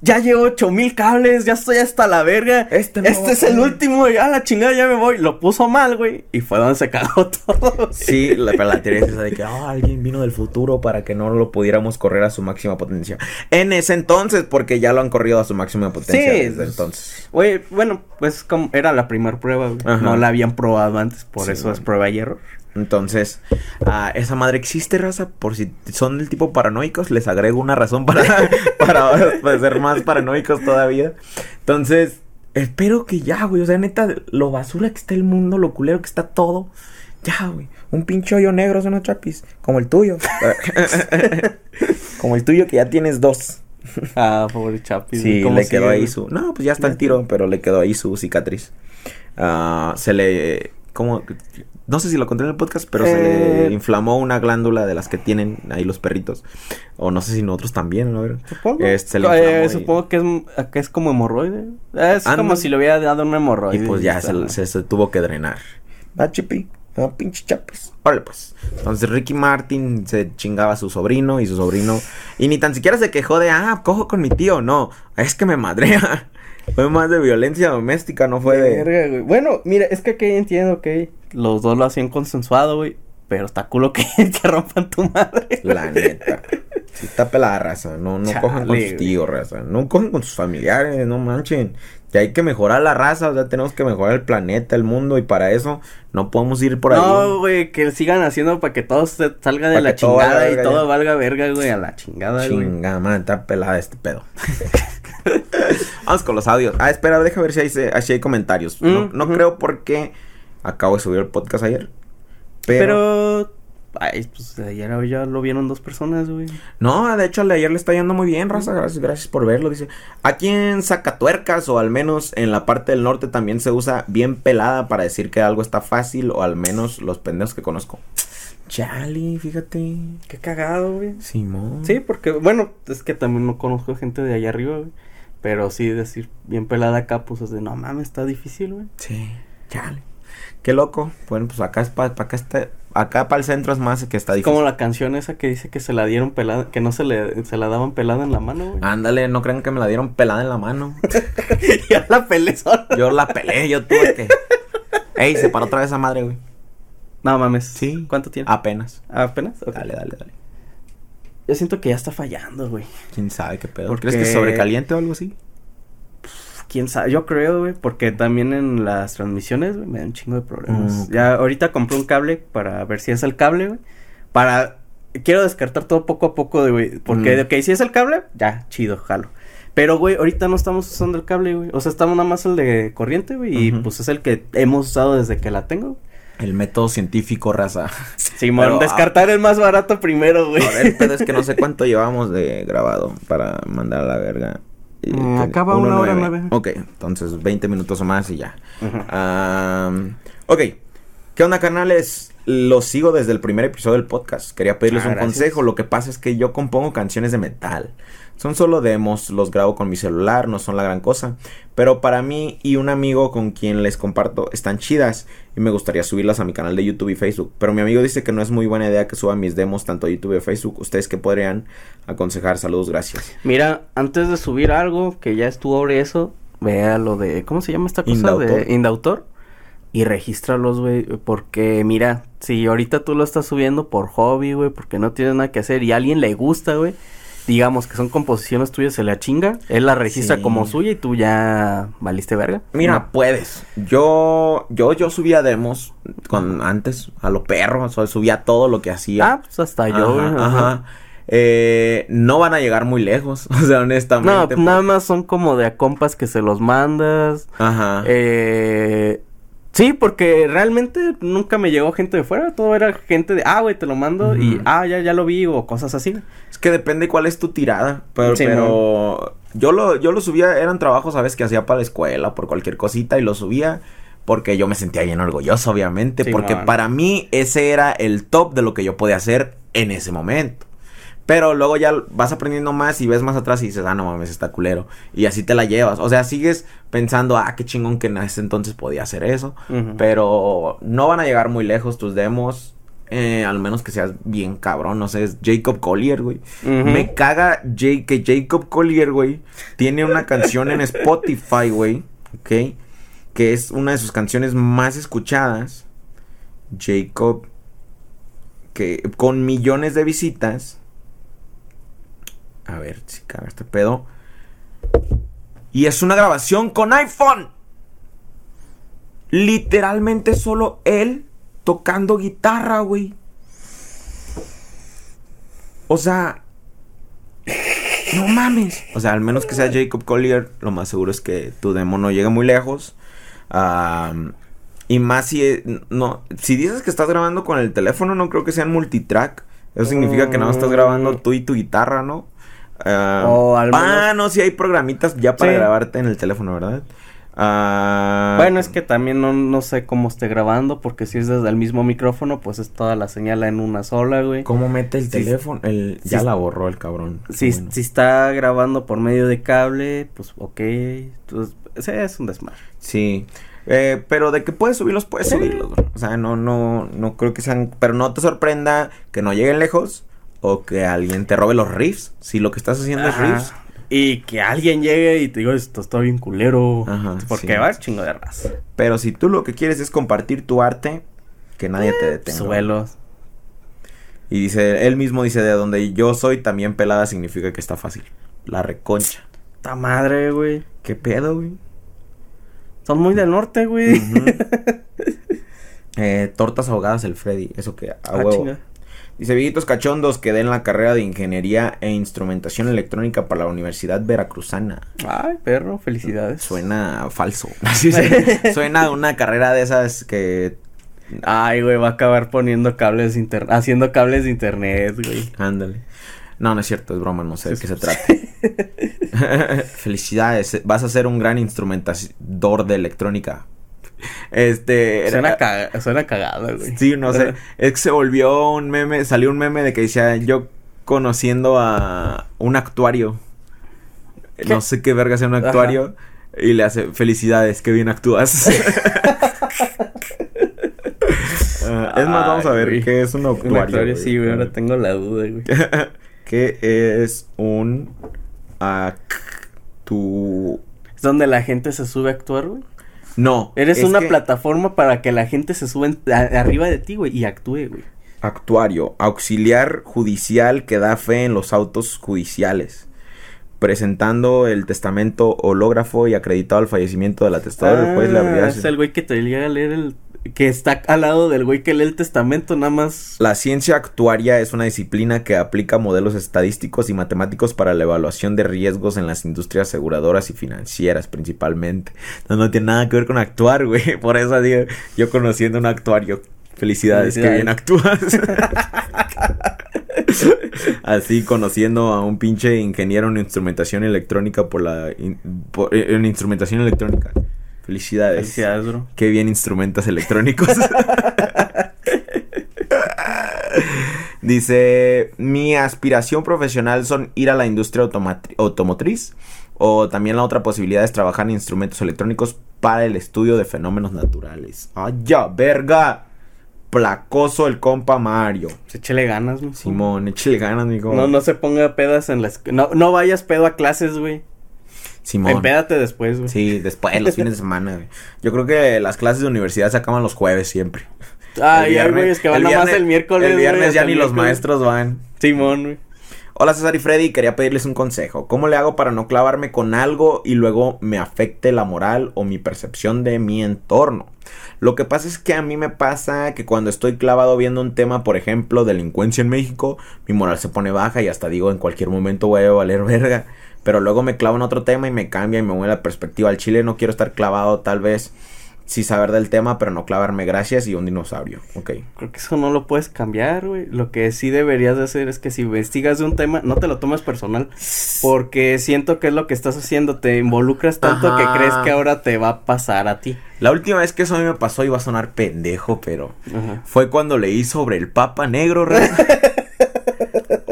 ya llevo ocho mil cables, ya estoy hasta la verga. Este, este es el último, ya la chingada, ya me voy. Lo puso mal, güey. Y fue donde se cagó todo. Sí, la, pero la teoría es esa de que oh, alguien vino del futuro para que no lo pudiéramos correr a su máxima potencia. En ese entonces, porque ya lo han corrido a su máxima potencia sí, desde entonces. Oye, bueno, pues como era la primera prueba, No la habían probado antes, por eso es prueba y error. Entonces, uh, esa madre existe, raza. Por si son del tipo paranoicos, les agrego una razón para, para, ser más paranoicos todavía. Entonces, espero que ya, güey. O sea, neta, lo basura que está el mundo, lo culero que está todo. Ya, güey. Un pinche hoyo negro son los chapis. Como el tuyo. como el tuyo que ya tienes dos. Ah, pobre chapis. Sí, le quedó ahí su. No, pues ya está el tiro, pero le quedó ahí su cicatriz. Ah, se le. Como no sé si lo conté en el podcast, pero se le eh, inflamó una glándula de las que tienen ahí los perritos. O no sé si nosotros también, a ver. Supongo. Este, eh, supongo que es, que es como hemorroide. Es como si le hubiera dado un hemorroide. Y pues ya se, se, tuvo que drenar. Va, chipi. Va, pinche chapes. Órale, pues. Entonces Ricky Martin se chingaba a su sobrino y su sobrino. Y ni tan siquiera se quejó de, ah, cojo con mi tío. No, es que me madrea. Fue más de violencia doméstica, no fue de. Bueno, mira, es que aquí entiendo que los dos lo hacían consensuado, güey. Pero está culo que te rompan tu madre. La neta. Si está pelada raza. No, no cojan con sus tíos, raza. No cojan con sus familiares, no manchen. Hay que mejorar la raza, o sea, tenemos que mejorar el planeta, el mundo, y para eso no podemos ir por ahí. No, güey, que sigan haciendo para que todo se salga de la chingada y todo valga verga, güey, a la chingada, güey. Chingada, man, está pelada este pedo. Vamos con los audios. Ah, espera, deja ver si hay, si hay comentarios. no, no creo porque acabo de subir el podcast ayer. Pero... Ay, pues ayer ya lo vieron dos personas, güey. No, de hecho, al de ayer le está yendo muy bien, raza. Gracias, gracias por verlo. Dice: Aquí en Zacatuercas, o al menos en la parte del norte, también se usa bien pelada para decir que algo está fácil, o al menos los pendejos que conozco. Chali, fíjate. Qué cagado, güey. Simón. Sí, porque, bueno, es que también no conozco gente de allá arriba, güey. Pero sí decir bien pelada acá, pues es de no mames, está difícil, güey. Sí, chale. Qué loco. Bueno, pues acá es para acá está acá para el centro es más que está difícil. Como la canción esa que dice que se la dieron pelada, que no se le se la daban pelada en la mano, güey. Ándale, no crean que me la dieron pelada en la mano. yo la pelé sola. Yo la pelé, yo tuve que Ey, se paró otra vez esa madre, güey. No mames. Sí. ¿Cuánto tiene? Apenas. ¿Apenas? Dale, dale, dale. Yo siento que ya está fallando, güey. ¿Quién sabe qué pedo? ¿Crees que sobrecaliente o algo así? Quién sabe, yo creo, güey, porque también en las transmisiones, güey, me dan un chingo de problemas. Mm, ya ahorita compré un cable para ver si es el cable, güey. Para quiero descartar todo poco a poco, güey, porque mm. ok, si es el cable, ya, chido, jalo. Pero, güey, ahorita no estamos usando el cable, güey. O sea, estamos nada más el de corriente, güey. Y pues es el que hemos usado desde que la tengo. El método científico, raza. Simón, Pero, descartar el más barato primero, güey. A ver, pero es que no sé cuánto llevamos de grabado para mandar a la verga. Ten- acaba una hora 1:09. nueve. Ok, entonces 20 minutos o más y ya. Am, ok, ¿qué onda, canales? Los sigo desde el primer episodio del podcast. Quería pedirles Ah, un gracias. consejo. Lo que pasa es que yo compongo canciones de metal. Son solo demos, los grabo con mi celular, no son la gran cosa. Pero para mí y un amigo con quien les comparto están chidas y me gustaría subirlas a mi canal de YouTube y Facebook. Pero mi amigo dice que no es muy buena idea que suba mis demos tanto a YouTube y Facebook. ¿Ustedes qué podrían aconsejar? Saludos, gracias. Mira, antes de subir algo que ya estuvo sobre eso, vea lo de, ¿cómo se llama esta cosa? Indautor. De Indautor. Y regístralos, güey, porque mira, si ahorita tú lo estás subiendo por hobby, güey, porque no tienes nada que hacer y a alguien le gusta, güey, digamos que son composiciones tuyas, se la chinga, él la registra Sí. como suya y tú ya valiste verga. Mira, No. puedes. Yo, yo, yo subía demos con antes a lo perro, o sea, subía todo lo que hacía. Ah, pues hasta yo, güey. Ajá, ajá. ajá. Eh, no van a llegar muy lejos, o sea, honestamente. No, pues. nada más son como de a compas que se los mandas. Ajá. Eh, sí, porque realmente nunca me llegó gente de fuera. Todo era gente de, ah, güey, te lo mando y, ah, ya, ya lo vi o cosas así. Es que depende cuál es tu tirada. Pero, Sí, pero yo lo, yo lo subía, eran trabajos, ¿sabes? Que hacía para la escuela, por cualquier cosita, y lo subía porque yo me sentía bien orgulloso, obviamente. Sí, porque para mí ese era el top de lo que yo podía hacer en ese momento. Pero luego ya vas aprendiendo más y ves más atrás y dices, ah, no mames, está culero. Y así te la llevas. O sea, sigues pensando, ah, qué chingón que en ese entonces podía hacer eso. Pero no van a llegar muy lejos tus demos. eh, al menos que seas bien cabrón. No sé, es Jacob Collier, güey. Me caga Jay- que Jacob Collier, güey, tiene una canción en Spotify, güey, ¿ok? Que es una de sus canciones más escuchadas. Jacob, que con millones de visitas. A ver si caga este pedo. Y es una grabación con iPhone. Literalmente solo él tocando guitarra, güey. O sea, no mames. O sea, al menos que sea Jacob Collier, lo más seguro es que tu demo no llegue muy lejos. Y más si eh, no, si dices que estás grabando con el teléfono, no creo que sean multitrack. Eso significa que nada más estás grabando tú y tu guitarra, ¿no? Am, O al Ah, no, sí hay programitas ya para Sí. grabarte en el teléfono, ¿verdad? Ah, Bueno, es que también no, no sé cómo esté grabando, porque si es desde el mismo micrófono, pues es toda la señal en una sola, güey. ¿Cómo mete el teléfono? El, ya la borró el cabrón. Si, Bueno. si está grabando por medio de cable, pues ok. Entonces, ese es un desmadre. Sí. Eh, pero de que puedes subirlos, puedes subirlos. O sea, no, no, no creo que sean. Pero no te sorprenda que no lleguen lejos o que alguien te robe los riffs. Si lo que estás haciendo es riffs. Y que alguien llegue y te diga, esto está bien culero. Ajá, Porque sí. va a chingo de raza. Pero si tú lo que quieres es compartir tu arte, que nadie te detenga. Suelos. Y dice, él mismo dice, de donde yo soy, también pelada significa que está fácil. La reconcha. Esta madre, güey. ¿Qué pedo, güey? Son muy del norte, güey. Eh, tortas ahogadas el Freddy. Eso que a Ah, huevo. chinga. Dice Viejitos Cachondos que den la carrera de Ingeniería e Instrumentación Electrónica para la Universidad Veracruzana. Ay, perro, felicidades. Suena falso. Así se- Suena una carrera de esas que. Ay, güey, va a acabar poniendo cables de internet, haciendo cables de internet, güey. Ándale. No, no es cierto, es broma, no sé de qué se trata. Felicidades, vas a ser un gran instrumentador de electrónica. Este. Suena, era- caga- suena cagada, güey. Sí, no sé. Es que se volvió un meme, salió un meme de que decía yo conociendo a un actuario. ¿Qué? No sé qué verga sea un actuario. Y le hace felicidades, qué bien actúas. Es más, vamos a ver güey. qué es un actuario. Un actuario, güey. sí, güey, ahora tengo la duda, güey. ¿Qué es un actu... Es donde la gente se sube a actuar, güey. No. Eres es una que- plataforma para que la gente se suba arriba de ti, güey, y actúe, güey. Actuario, auxiliar judicial que da fe en los autos judiciales. Presentando el testamento hológrafo y acreditado al fallecimiento del atestador, el juez. Ah, es el güey que te llega a leer el... que está al lado del güey que lee el testamento, nada más. La ciencia actuaria es una disciplina que aplica modelos estadísticos y matemáticos para la evaluación de riesgos en las industrias aseguradoras y financieras principalmente. No, no tiene nada que ver con actuar, güey. Por eso digo, yo conociendo un actuario. Felicidades, que bien actúas. Así conociendo a un pinche ingeniero en instrumentación electrónica por la in- por- eh, en instrumentación electrónica. Felicidades. Felicidades, bro. Qué bien instrumentas electrónicos. Dice, mi aspiración profesional son ir a la industria automotriz o también la otra posibilidad es trabajar en instrumentos electrónicos para el estudio de fenómenos naturales. ¡Ay, ya, verga! Placoso el compa Mario. Pues échale ganas, mijo. Simón, échale ganas, mijo. No, no se ponga pedas en la escu- No, no vayas pedo a clases, güey. Simón. Empédate después, güey. Sí, después, los fines de semana, güey. Yo creo que las clases de universidad se acaban los jueves siempre. Ay, El ay, güey, es que van nada más el miércoles. El viernes güey, ya ni los maestros van. Simón, güey. Hola César y Freddy, quería pedirles un consejo. ¿Cómo le hago para no clavarme con algo y luego me afecte la moral o mi percepción de mi entorno? Lo que pasa es que a mí me pasa que cuando estoy clavado viendo un tema, por ejemplo, delincuencia en México, mi moral se pone baja y hasta digo en cualquier momento voy a valer verga. Pero luego me clavo en otro tema y me cambia y me mueve la perspectiva. Al chile no quiero estar clavado tal vez sí saber del tema, pero no clavarme gracias y un dinosaurio. Ok. Creo que eso no lo puedes cambiar, güey. Lo que sí deberías de hacer es que si investigas de un tema, no te lo tomes personal. Porque siento que es lo que estás haciendo. Te involucras tanto Ajá. que crees que ahora te va a pasar a ti. La última vez que eso a mí me pasó iba a sonar pendejo, pero Ajá. fue cuando leí sobre el Papa Negro.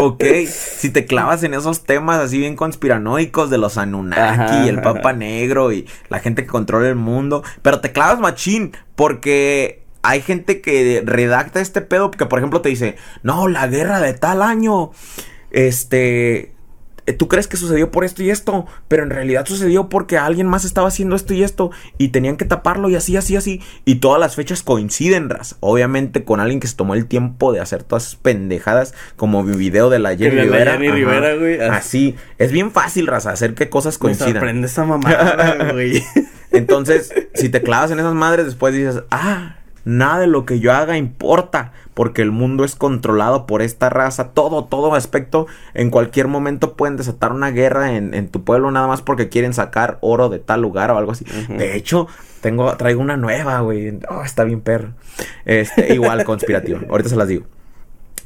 ok, si te clavas en esos temas así bien conspiranoicos de los Anunnaki, Ajá, el Papa Negro y la gente que controla el mundo, pero te clavas machín porque hay gente que redacta este pedo que por ejemplo te dice, "No, la guerra de tal año este tú crees que sucedió por esto y esto, pero en realidad sucedió porque alguien más estaba haciendo esto y esto y tenían que taparlo y así, así, así. Y todas las fechas coinciden, ras. Obviamente con alguien que se tomó el tiempo de hacer todas esas pendejadas, como mi video de la Jenny de la Rivera. Jenny. Rivera, güey. Así, es bien fácil, ras, hacer que cosas Me coincidan. sorprende esa mamada, güey. Entonces, si te clavas en esas madres, después dices, ah, nada de lo que yo haga importa, porque el mundo es controlado por esta raza, todo, todo aspecto, en cualquier momento pueden desatar una guerra en, en tu pueblo nada más porque quieren sacar oro de tal lugar o algo así. De hecho, tengo, traigo una nueva, güey. Oh, está bien perro. Este, igual conspirativa. Ahorita se las digo.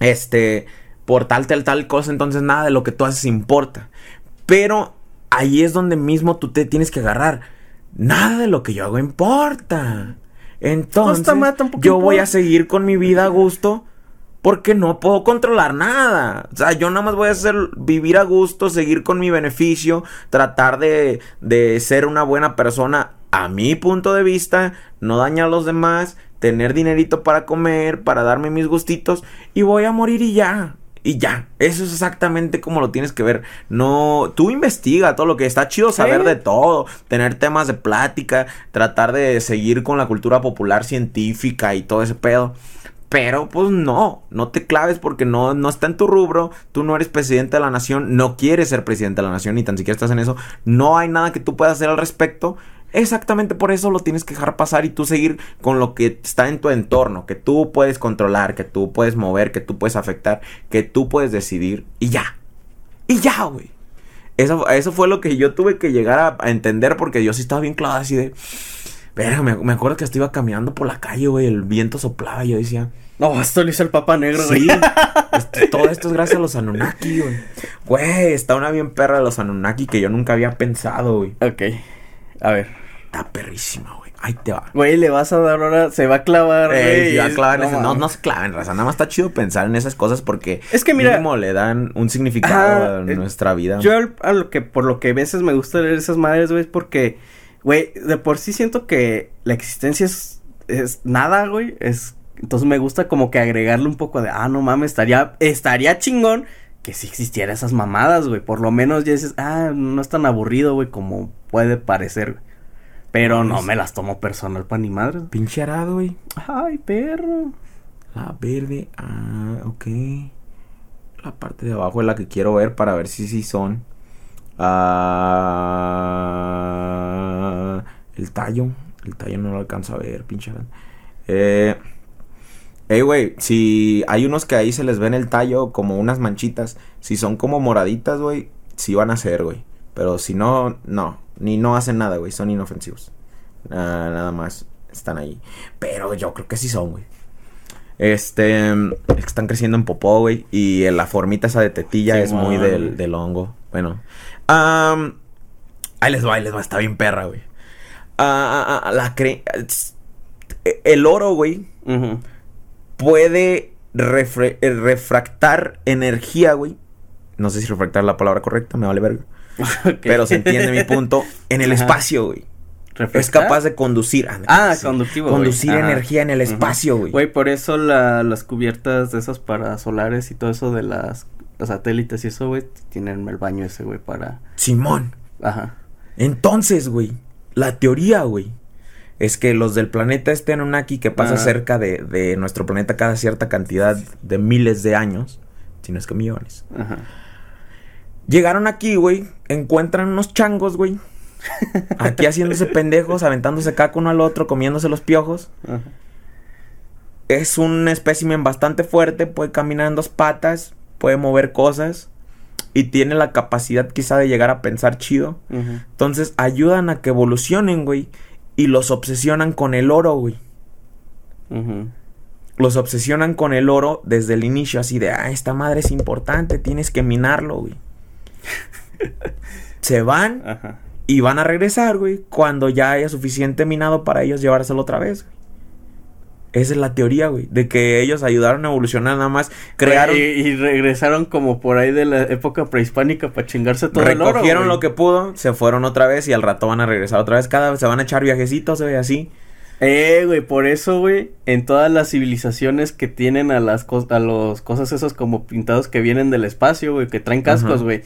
Este, por tal, tal, tal cosa, entonces nada de lo que tú haces importa. Pero ahí es donde mismo tú te tienes que agarrar. Nada de lo que yo hago importa. Entonces, yo voy a seguir con mi vida a gusto. Porque no puedo controlar nada. O sea, yo nada más voy a hacer vivir a gusto, seguir con mi beneficio, tratar de, de ser una buena persona a mi punto de vista, no dañar a los demás, tener dinerito para comer, para darme mis gustitos y voy a morir y ya. Y ya, eso es exactamente como lo tienes que ver. No, tú investiga todo lo que está chido saber de todo, tener temas de plática, tratar de seguir con la cultura popular científica y todo ese pedo. Pero pues no, no te claves porque no, no está en tu rubro, tú no eres presidente de la nación, no quieres ser presidente de la nación, ni tan siquiera estás en eso, no hay nada que tú puedas hacer al respecto. Exactamente por eso lo tienes que dejar pasar y tú seguir con lo que está en tu entorno, que tú puedes controlar, que tú puedes mover, que tú puedes afectar, que tú puedes decidir y ya. Y ya, güey. Eso, eso fue lo que yo tuve que llegar a, a entender porque yo sí estaba bien clavado así de... Verga, me, me acuerdo que hasta iba caminando por la calle, güey, el viento soplaba y yo decía... No, esto lo hizo el Papa Negro, güey. Sí, este, todo esto es gracias a los Anunnaki, güey. Güey, está una bien perra de los Anunnaki que yo nunca había pensado, güey. Ok. A ver. Está perrísima, güey. Ahí te va. Güey, le vas a dar ahora. Se va a clavar, Eh, güey. va a clavar no ese- no, se claven, raza. Nada más está chido pensar en esas cosas porque Es que mira- mínimo le dan un significado a eh, nuestra vida. Yo a lo que por lo que a veces me gusta leer esas madres, güey, es porque, güey, de por sí siento que la existencia es, es nada, güey, es entonces me gusta como que agregarle un poco de, ah, no mames, estaría estaría chingón que si existiera esas mamadas, güey, por lo menos ya dices, ah, no es tan aburrido, güey, como puede parecer. Pero no Pues- me las tomo personal pa' ni madre. Pinche arado, güey. Ay, perro. La verde. Ah, ok. La parte de abajo es la que quiero ver para ver si sí son. Ah, el tallo. El tallo no lo alcanzo a ver, pinche. arado. Eh. Ey, güey, si hay unos que ahí se les ve en el tallo como unas manchitas, si son como moraditas, güey, sí van a ser, güey. Pero si no, no, ni no hacen nada, güey, son inofensivos. Nada más están ahí. Pero yo creo que sí son, güey. Este, es que están creciendo en popó, güey. Y la formita esa de tetilla Sí, es muy del, del hongo. Bueno. ahí les va, ahí les va. Está bien perra, güey. Ah, ah, ah, la cre... El oro, güey, Ujú. Puede refre- eh, refractar energía, güey. No sé si refractar es la palabra correcta, me vale verga. Pero se entiende mi punto. En el Ajá. espacio, güey. Es capaz de conducir. Ah, sí. conductivo, güey. Conducir energía en el espacio, güey. Güey, por eso la- las cubiertas de esas para solares y todo eso de las los satélites y eso, güey, tienen el baño ese, güey, para... Simón. Ajá. Entonces, güey, la teoría, güey, es que los del planeta este Anunnaki que pasa cerca de, de nuestro planeta cada cierta cantidad de miles de años, si no es que millones, Ajá. llegaron aquí, güey, encuentran unos changos, güey, aquí haciéndose pendejos, aventándose caca uno al otro, comiéndose los piojos. Ajá. Es un espécimen bastante fuerte, puede caminar en dos patas, puede mover cosas y tiene la capacidad quizá de llegar a pensar chido. Entonces ayudan a que evolucionen, güey. Y los obsesionan con el oro, güey. Los obsesionan con el oro desde el inicio, así de, ah, esta madre es importante, tienes que minarlo, güey. Se van Ajá. y van a regresar, güey, cuando ya haya suficiente minado para ellos llevárselo otra vez, güey. Esa es la teoría, güey, de que ellos ayudaron a evolucionar nada más, crearon, Y, y regresaron como por ahí de la época prehispánica para chingarse todo el oro, recogieron güey. lo que pudo, se fueron otra vez y al rato van a regresar otra vez, cada vez se van a echar viajecitos, güey, así. Eh, güey, por eso, güey, en todas las civilizaciones que tienen a las cos- a los cosas esos como pintados que vienen del espacio, güey, que traen cascos, güey.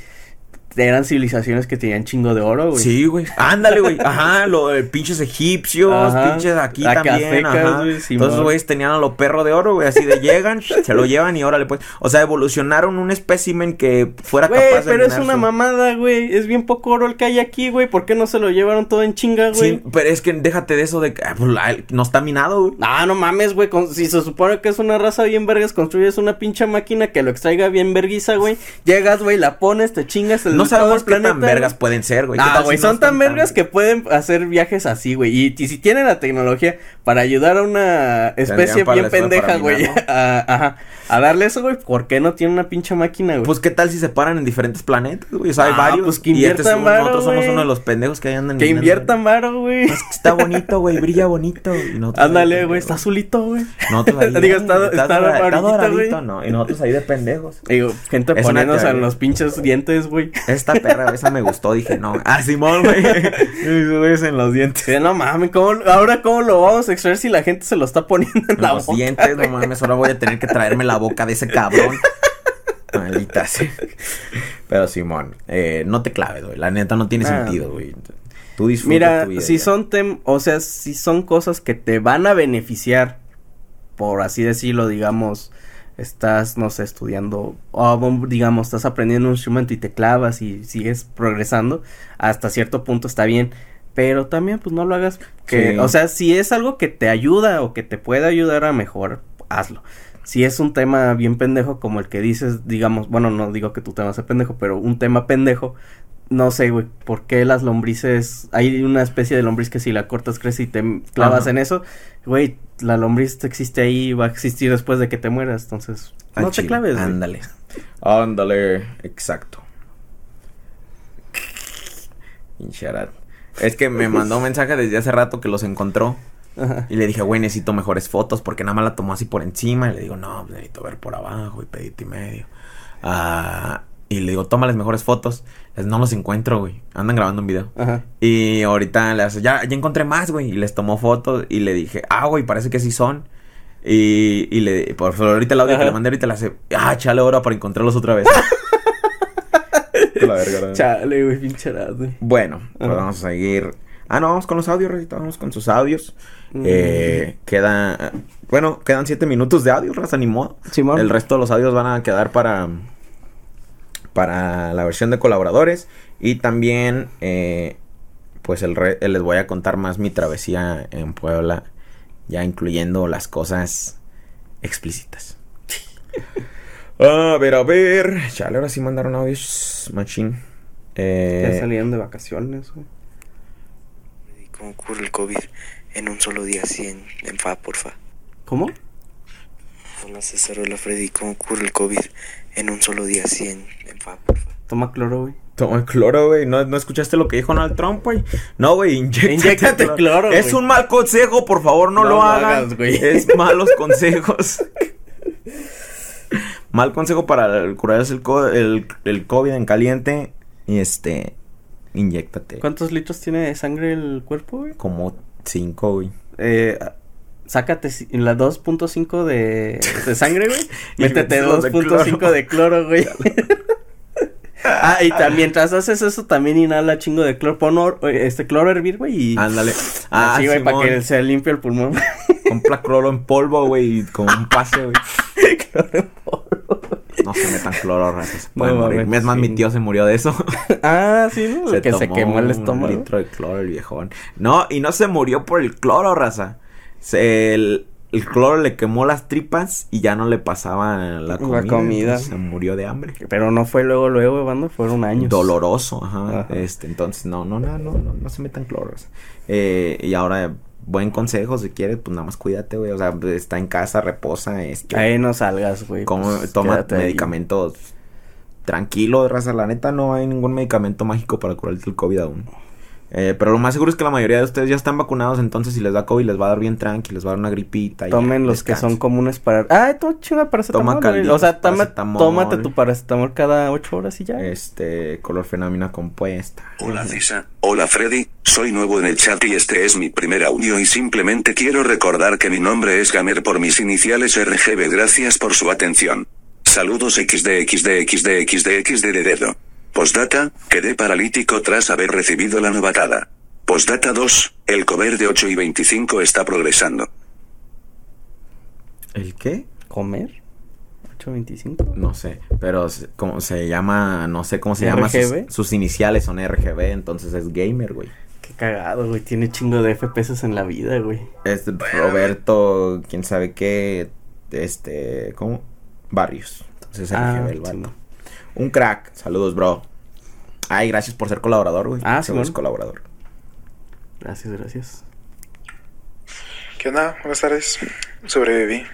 Eran civilizaciones que tenían chingo de oro, güey. Sí, güey. Ándale, güey. Ajá, los pinches egipcios, Ajá. pinches aquí también. Ajá. güey, Todos Simón. esos güeyes tenían a los perros de oro, güey. Así de llegan, se lo llevan y órale, pues. O sea, evolucionaron un espécimen que fuera Güey, capaz de. pero es una su- mamada, güey. Es bien poco oro el que hay aquí, güey. ¿Por qué no se lo llevaron todo en chinga, güey? Sí, pero es que déjate de eso de que ah, pues, no está minado, güey. Ah, no mames, güey. con- Si se supone que es una raza bien vergas, construyes una pinche máquina que lo extraiga bien verguiza, güey. Llegas, güey, la pones, te chingas el No sabemos qué tan vergas pueden ser, güey. ¿Qué Ah, güey, si no son tan vergas que pueden hacer viajes así, güey. Y, y si tienen la tecnología para ayudar a una especie bien pendeja, güey, a, ajá, a darle eso, güey, ¿por qué no tienen una pinche máquina, güey? Pues qué tal si se paran en diferentes planetas, güey. O sea, hay Ah, varios. pues que y este es inviertan varo, nosotros somos güey. uno de los pendejos que andan que inviertan varo, güey. güey. Es que está bonito, güey. Brilla bonito. y Ándale, güey, está azulito, güey. Nosotros ahí. Digo, está- está doradito, güey. no. Y nosotros ahí de pendejos. Digo, gente poniéndose en los pinches dientes, güey. Esta perra, esa me gustó, dije, no. Ah, Simón, güey. En los dientes. No mames, ¿cómo, ahora cómo lo vamos a extraer si la gente se lo está poniendo en, la los boca, dientes, güey? no mames. Ahora voy a tener que traerme la boca de ese cabrón. Maldita sea. Pero Simón, eh, no te claves, güey. La neta no tiene Ah. sentido, güey. Tú disfruta Mira, tu vida si ya. son tem o sea, si son cosas que te van a beneficiar, por así decirlo, digamos, estás, no sé, estudiando, o digamos, estás aprendiendo un instrumento y te clavas y sigues progresando, hasta cierto punto está bien. Pero también, pues no lo hagas. Que, Sí. O sea, si es algo que te ayuda o que te puede ayudar a mejor, hazlo. Si es un tema bien pendejo como el que dices, digamos, bueno, no digo que tu tema sea pendejo, pero un tema pendejo, no sé, güey, ¿por qué las lombrices? Hay una especie de lombriz que si la cortas crece y te clavas Ajá. en eso, güey, la lombriz existe ahí y va a existir después de que te mueras, entonces, Al no te claves. Ándale. Ándale. Exacto. Pincharat. Es que me mandó un mensaje desde hace rato que los encontró. Ajá. Y le dije, güey, necesito mejores fotos porque nada más la tomó así por encima. Y le digo, no, pues, necesito ver por abajo y pedito y medio. Ah, y le digo, tómales mejores fotos. Les, no los encuentro, güey. Andan grabando un video. Ajá. Y ahorita le hace, ya, ya encontré más, güey. Y les tomó fotos y le dije, ah, güey, parece que sí son. Y, y le, por favor, ahorita el audio que le mandé ahorita le hace, ah, chale ahora para encontrarlos otra vez. La verga. Chale, güey, pinche. Bueno, pues vamos a seguir. Ah, no, vamos con los audios, Rosita, vamos con sus audios. Mm. Eh, queda, bueno, quedan siete minutos de audio, Raza, ni modo. Simón. El resto de los audios van a quedar para, para la versión de colaboradores. Y también, eh, pues el re- eh, les voy a contar más mi travesía en Puebla Ya incluyendo las cosas explícitas. a ver, a ver. Chale, ahora sí mandaron audios. Machín. Eh, Ya salían de vacaciones, güey. ¿Y cómo ocurre el COVID en un solo día así en, en fa, porfa? ¿Cómo? Hola César, hola Freddy, ¿cómo ocurre el COVID en un solo día así en, en fa, porfa? Toma cloro, güey. Toma cloro, güey. ¿No, ¿No escuchaste lo que dijo Donald Trump, güey? No, güey, inyéctate, Inyéctate cloro, Es un mal consejo, por favor, no, No lo hagas, güey. Es malos consejos. mal consejo para curarse el, co- el, el COVID en caliente. Y este, inyéctate. ¿Cuántos litros tiene de sangre el cuerpo, güey? Como cinco, güey. Eh, sácate la 2.5 de, de sangre, güey. Métete mételos de 2.5 cloro. de cloro, güey. ah, y también, mientras haces eso, también inhala chingo de cloro. Pon or- este cloro a hervir, güey, y... Ándale. Ah, Así, güey, para que se limpie el pulmón. Compra cloro en polvo, güey, y con un pase, güey. Cloro en. No se metan cloro, raza. Se No pueden morir. mames, Es más, mi tío se murió de eso. ah, sí, ¿no? Se que se quemó el Un estómago. litro de cloro el viejón. No, y no se murió por el cloro, raza. Se- el, el cloro le quemó las tripas y ya no le pasaba la La comida. Se murió de hambre. Pero no fue luego, luego, banda, fueron años. Doloroso, ajá. Ajá. Este, entonces, no, no, no, no, no, no se metan cloros. Eh, y ahora, buen consejo, si quieres, pues nada más cuídate, güey. O sea, está en casa, reposa, este. Ahí no salgas, güey. pues, toma quédate ahí. medicamentos. Tranquilo, raza, la neta no hay ningún medicamento mágico para curarte el COVID aún. Eh, pero lo más seguro es que la mayoría de ustedes ya están vacunados, entonces si les da COVID les va a dar bien tranqui, les va a dar una gripita. y ya, Tomen los que son comunes para. Ah, tú chinga paracetamol. Toma calditos, O sea, toma- paracetamol. tómate tu paracetamol cada ocho horas y ya. Este, color fenómena compuesta. Hola César, hola Freddy, soy nuevo en el chat y este es mi primer audio y simplemente quiero recordar que mi nombre es Gamer por mis iniciales RGB gracias por su atención. Saludos XDXDXDXDXD de dedo. Postdata, quedé paralítico tras haber recibido la novatada. Postdata 2, el cover de 8 y 25 está progresando. ¿El qué? ¿Comer? ¿8.25? No sé, pero se- como se llama, no sé cómo se llama. ¿RGB? Sus, sus iniciales son RGB, entonces es gamer, güey. Qué cagado, güey. Tiene chingo de FPS en la vida, güey. Es Roberto, quién sabe qué, este, ¿cómo? Barrios. Entonces Ah, RGB el sí, vato. Un crack, saludos, bro. Ay, gracias por ser colaborador, güey. Ah, Seguro sí, bueno. colaborador. Gracias, gracias. ¿Qué onda? Buenas tardes. Sobreviví.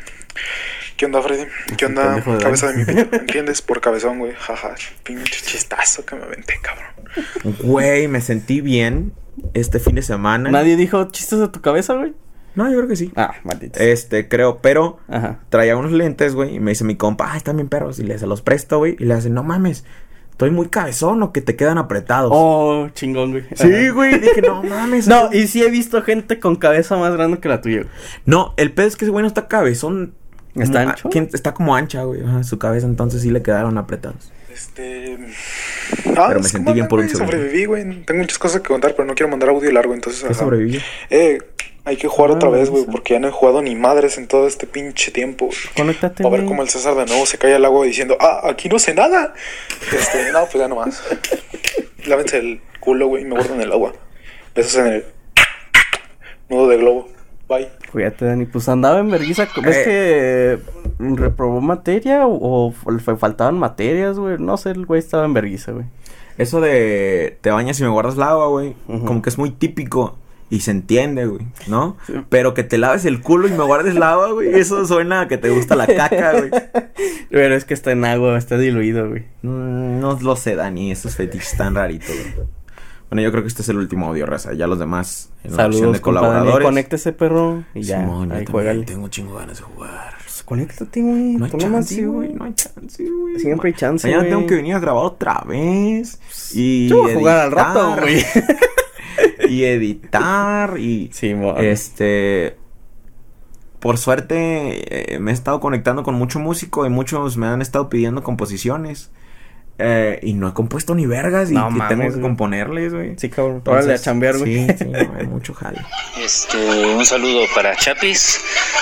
¿Qué onda, Freddy? ¿Qué onda? Cabeza de mi pito. ¿Entiendes? Por cabezón, güey. Jaja. Pinche chistazo que me aventé, cabrón. Güey, me sentí bien este fin de semana. ¿Nadie dijo chistes de tu cabeza, güey? No, yo creo que sí. Ah, maldito. Este, creo, pero Ajá. traía unos lentes, güey, y me dice mi compa, ay, están bien perros, y le se los presto, güey, y le hace, no mames, estoy muy cabezón o que te quedan apretados. Oh, chingón, güey. sí, güey, dije, no mames. No, y sí he visto gente con cabeza más grande que la tuya. güey. No, el pedo es que ese güey no está cabezón. ¿Está Como- ancho? ¿quién- Está como ancha, güey, ajá, su cabeza, entonces sí le quedaron apretados. Este. Ah, Pero me es sentí bien por un segundo. Sobreviví, güey. Tengo muchas cosas que contar, pero no quiero mandar audio largo, entonces. ¿Qué ajá. sobrevivió? Eh, hay que jugar Ah, otra vez, güey, porque ya no he jugado ni madres en todo este pinche tiempo. Conéctate, A ver cómo el César de nuevo se cae al agua diciendo, ah, aquí no sé nada. Este, no, pues ya nomás. Lávense el culo, güey, y me guardan el agua. Besos en el nudo de globo. Bye. Cuídate, Dani. Pues andaba en vergüenza. ¿Ves Eh. que reprobó materia o, faltaban materias, güey? No sé, el güey estaba en vergüenza, güey. Eso de te bañas y me guardas el agua, güey, como que es muy típico. Y se entiende, güey, ¿no? Pero que te laves el culo y me guardes el agua, güey. Eso suena a que te gusta la caca, güey. Pero es que está en agua, está diluido, güey. Mm, No lo sé, Dani. Esos fetiches tan raritos, güey. Bueno, yo creo que este es el último audio, raza. Ya los demás en la opción Saludos, de colaboradores. Conéctese, perro. Y ya, Simón, ahí juégale. Tengo chingo ganas de jugar. Pues conéctate, güey. No hay chance, güey. No hay chance, güey. Siempre hay chance, Mañana güey. tengo que venir a grabar otra vez. Y Yo voy a jugar al rato, güey. y editar y Sí, este por suerte eh, me he estado conectando con mucho músico y muchos me han estado pidiendo composiciones eh, y no he compuesto ni vergas y No mames, tengo que güey. componerles güey Sí, cabrón. Entonces, Órale a chambear, güey. sí, sí, mucho jale Este, un saludo para Chapis,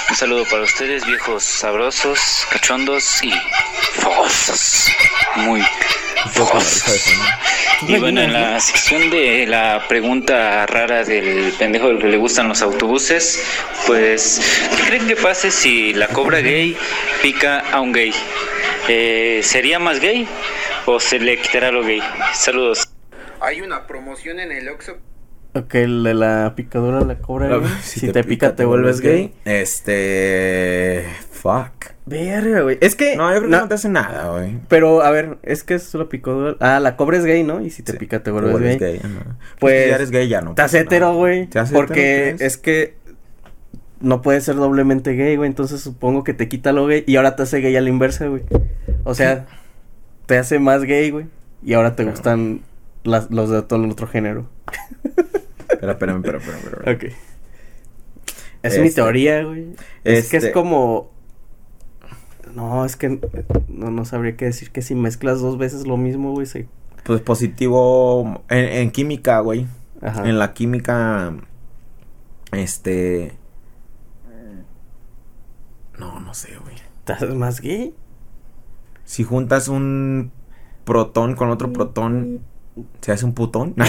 un saludo para ustedes, viejos sabrosos, cachondos y fogosos. Muy, Yo con la risa de fondo. Y bueno, en la sección de la pregunta rara del pendejo del que le gustan los autobuses, pues, ¿qué creen que pase si la cobra gay pica a un gay? Eh, ¿Sería más gay o se le quitará lo gay? Saludos. Hay una promoción en el Oxxo. Ok, el de la picadura de la cobra, güey. Si, te, pica, te vuelves gay. Este. Fuck. Verga, güey. Es que. No, yo creo que no te hace nada, güey. Pero, a ver, es que es la picadura. Ah, la cobra es gay, ¿no? Y si te Sí, pica, te vuelves, gay. gay. ajá. Pues, si ya eres gay, ya no. Te hace hetero, güey. ¿Te hace Porque hetero, es que. No puede ser doblemente gay, güey. Entonces supongo que te quita lo gay. Y ahora te hace gay a la inversa, güey. O sea, te hace más gay, güey. Y ahora te gustan las, los de todo el otro género. Espera, espérame, espera, espera, espera. Ok. Es mi Este, teoría, güey. Es que es este- como. No, es que no, no sabría qué decir que si mezclas dos veces lo mismo, güey, se... Pues positivo en, en química, güey. Ajá. En la química. Este. No, no sé, güey. ¿Te haces más gay? Si juntas un protón con otro protón, ¿se hace un putón?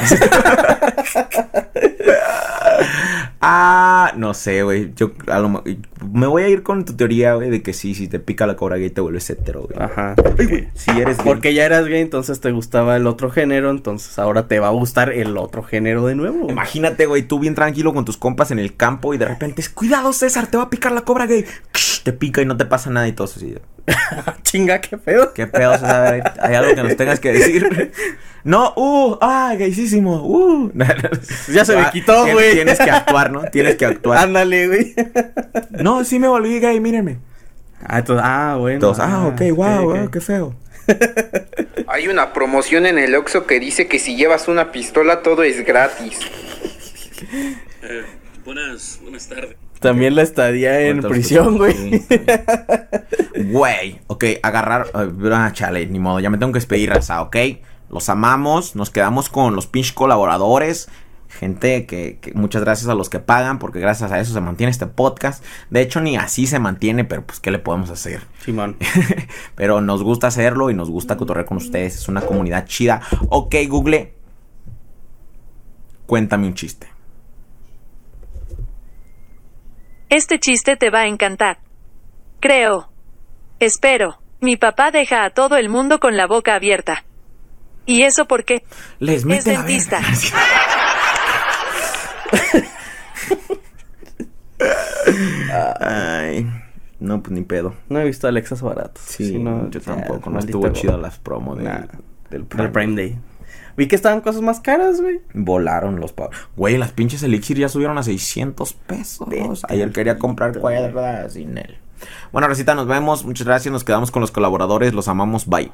ah, no sé, güey. Yo a lo me voy a ir con tu teoría, güey, de que sí, si te pica la cobra gay te vuelves hetero, güey. Ajá. Ay, güey, si eres gay. Porque ya eras gay, entonces te gustaba el otro género, entonces ahora te va a gustar el otro género de nuevo. Imagínate, güey, tú bien tranquilo con tus compas en el campo y de repente, cuidado, César, te va a picar la cobra gay. Te pica y no te pasa nada y todo eso. Chinga, qué pedo. ¿Qué pedo, ver, ¿Hay algo que nos tengas que decir? No, uh, ah, gaysísimo, uh. Ya se me Ah, quitó, güey. Tienes que actuar, ¿no? Tienes que actuar. Ándale, güey. No, sí me volví gay, mírenme. Ah, entonces, ah, bueno. Ah, ok, wow, ok. wow, qué feo. Hay una promoción en el Oxxo que dice que si llevas una pistola todo es gratis. buenas, buenas tardes. También la estadía en prisión, güey. Sí, sí. Güey, ok, agarrar. Ah, chale, ni modo, ya me tengo que despedir, raza, ok. Los amamos, nos quedamos con los pinches colaboradores. Gente que, que muchas gracias a los que pagan, porque gracias a eso se mantiene este podcast. De hecho, ni así se mantiene, pero pues, ¿qué le podemos hacer? Simón. pero nos gusta hacerlo y nos gusta cotorrear con ustedes. Es una comunidad chida. Ok, Google. Cuéntame un chiste. Este chiste te va a encantar. Creo. Espero. Mi papá deja a todo el mundo con la boca abierta. ¿Y eso por qué? Les Es dentista. Ay, no, pues ni pedo. No he visto Alexas baratos. Sí, Si no, yo tampoco. No estuvo chido las promos de- Nah, del Del Prime Day. Vi que estaban cosas más caras, güey. Volaron los pavos. Güey, las pinches Elixir ya subieron a 600 pesos. Ayer quería comprar cuadras sin él. Bueno, Recita, nos vemos. Muchas gracias. Nos quedamos con los colaboradores. Los amamos. Bye.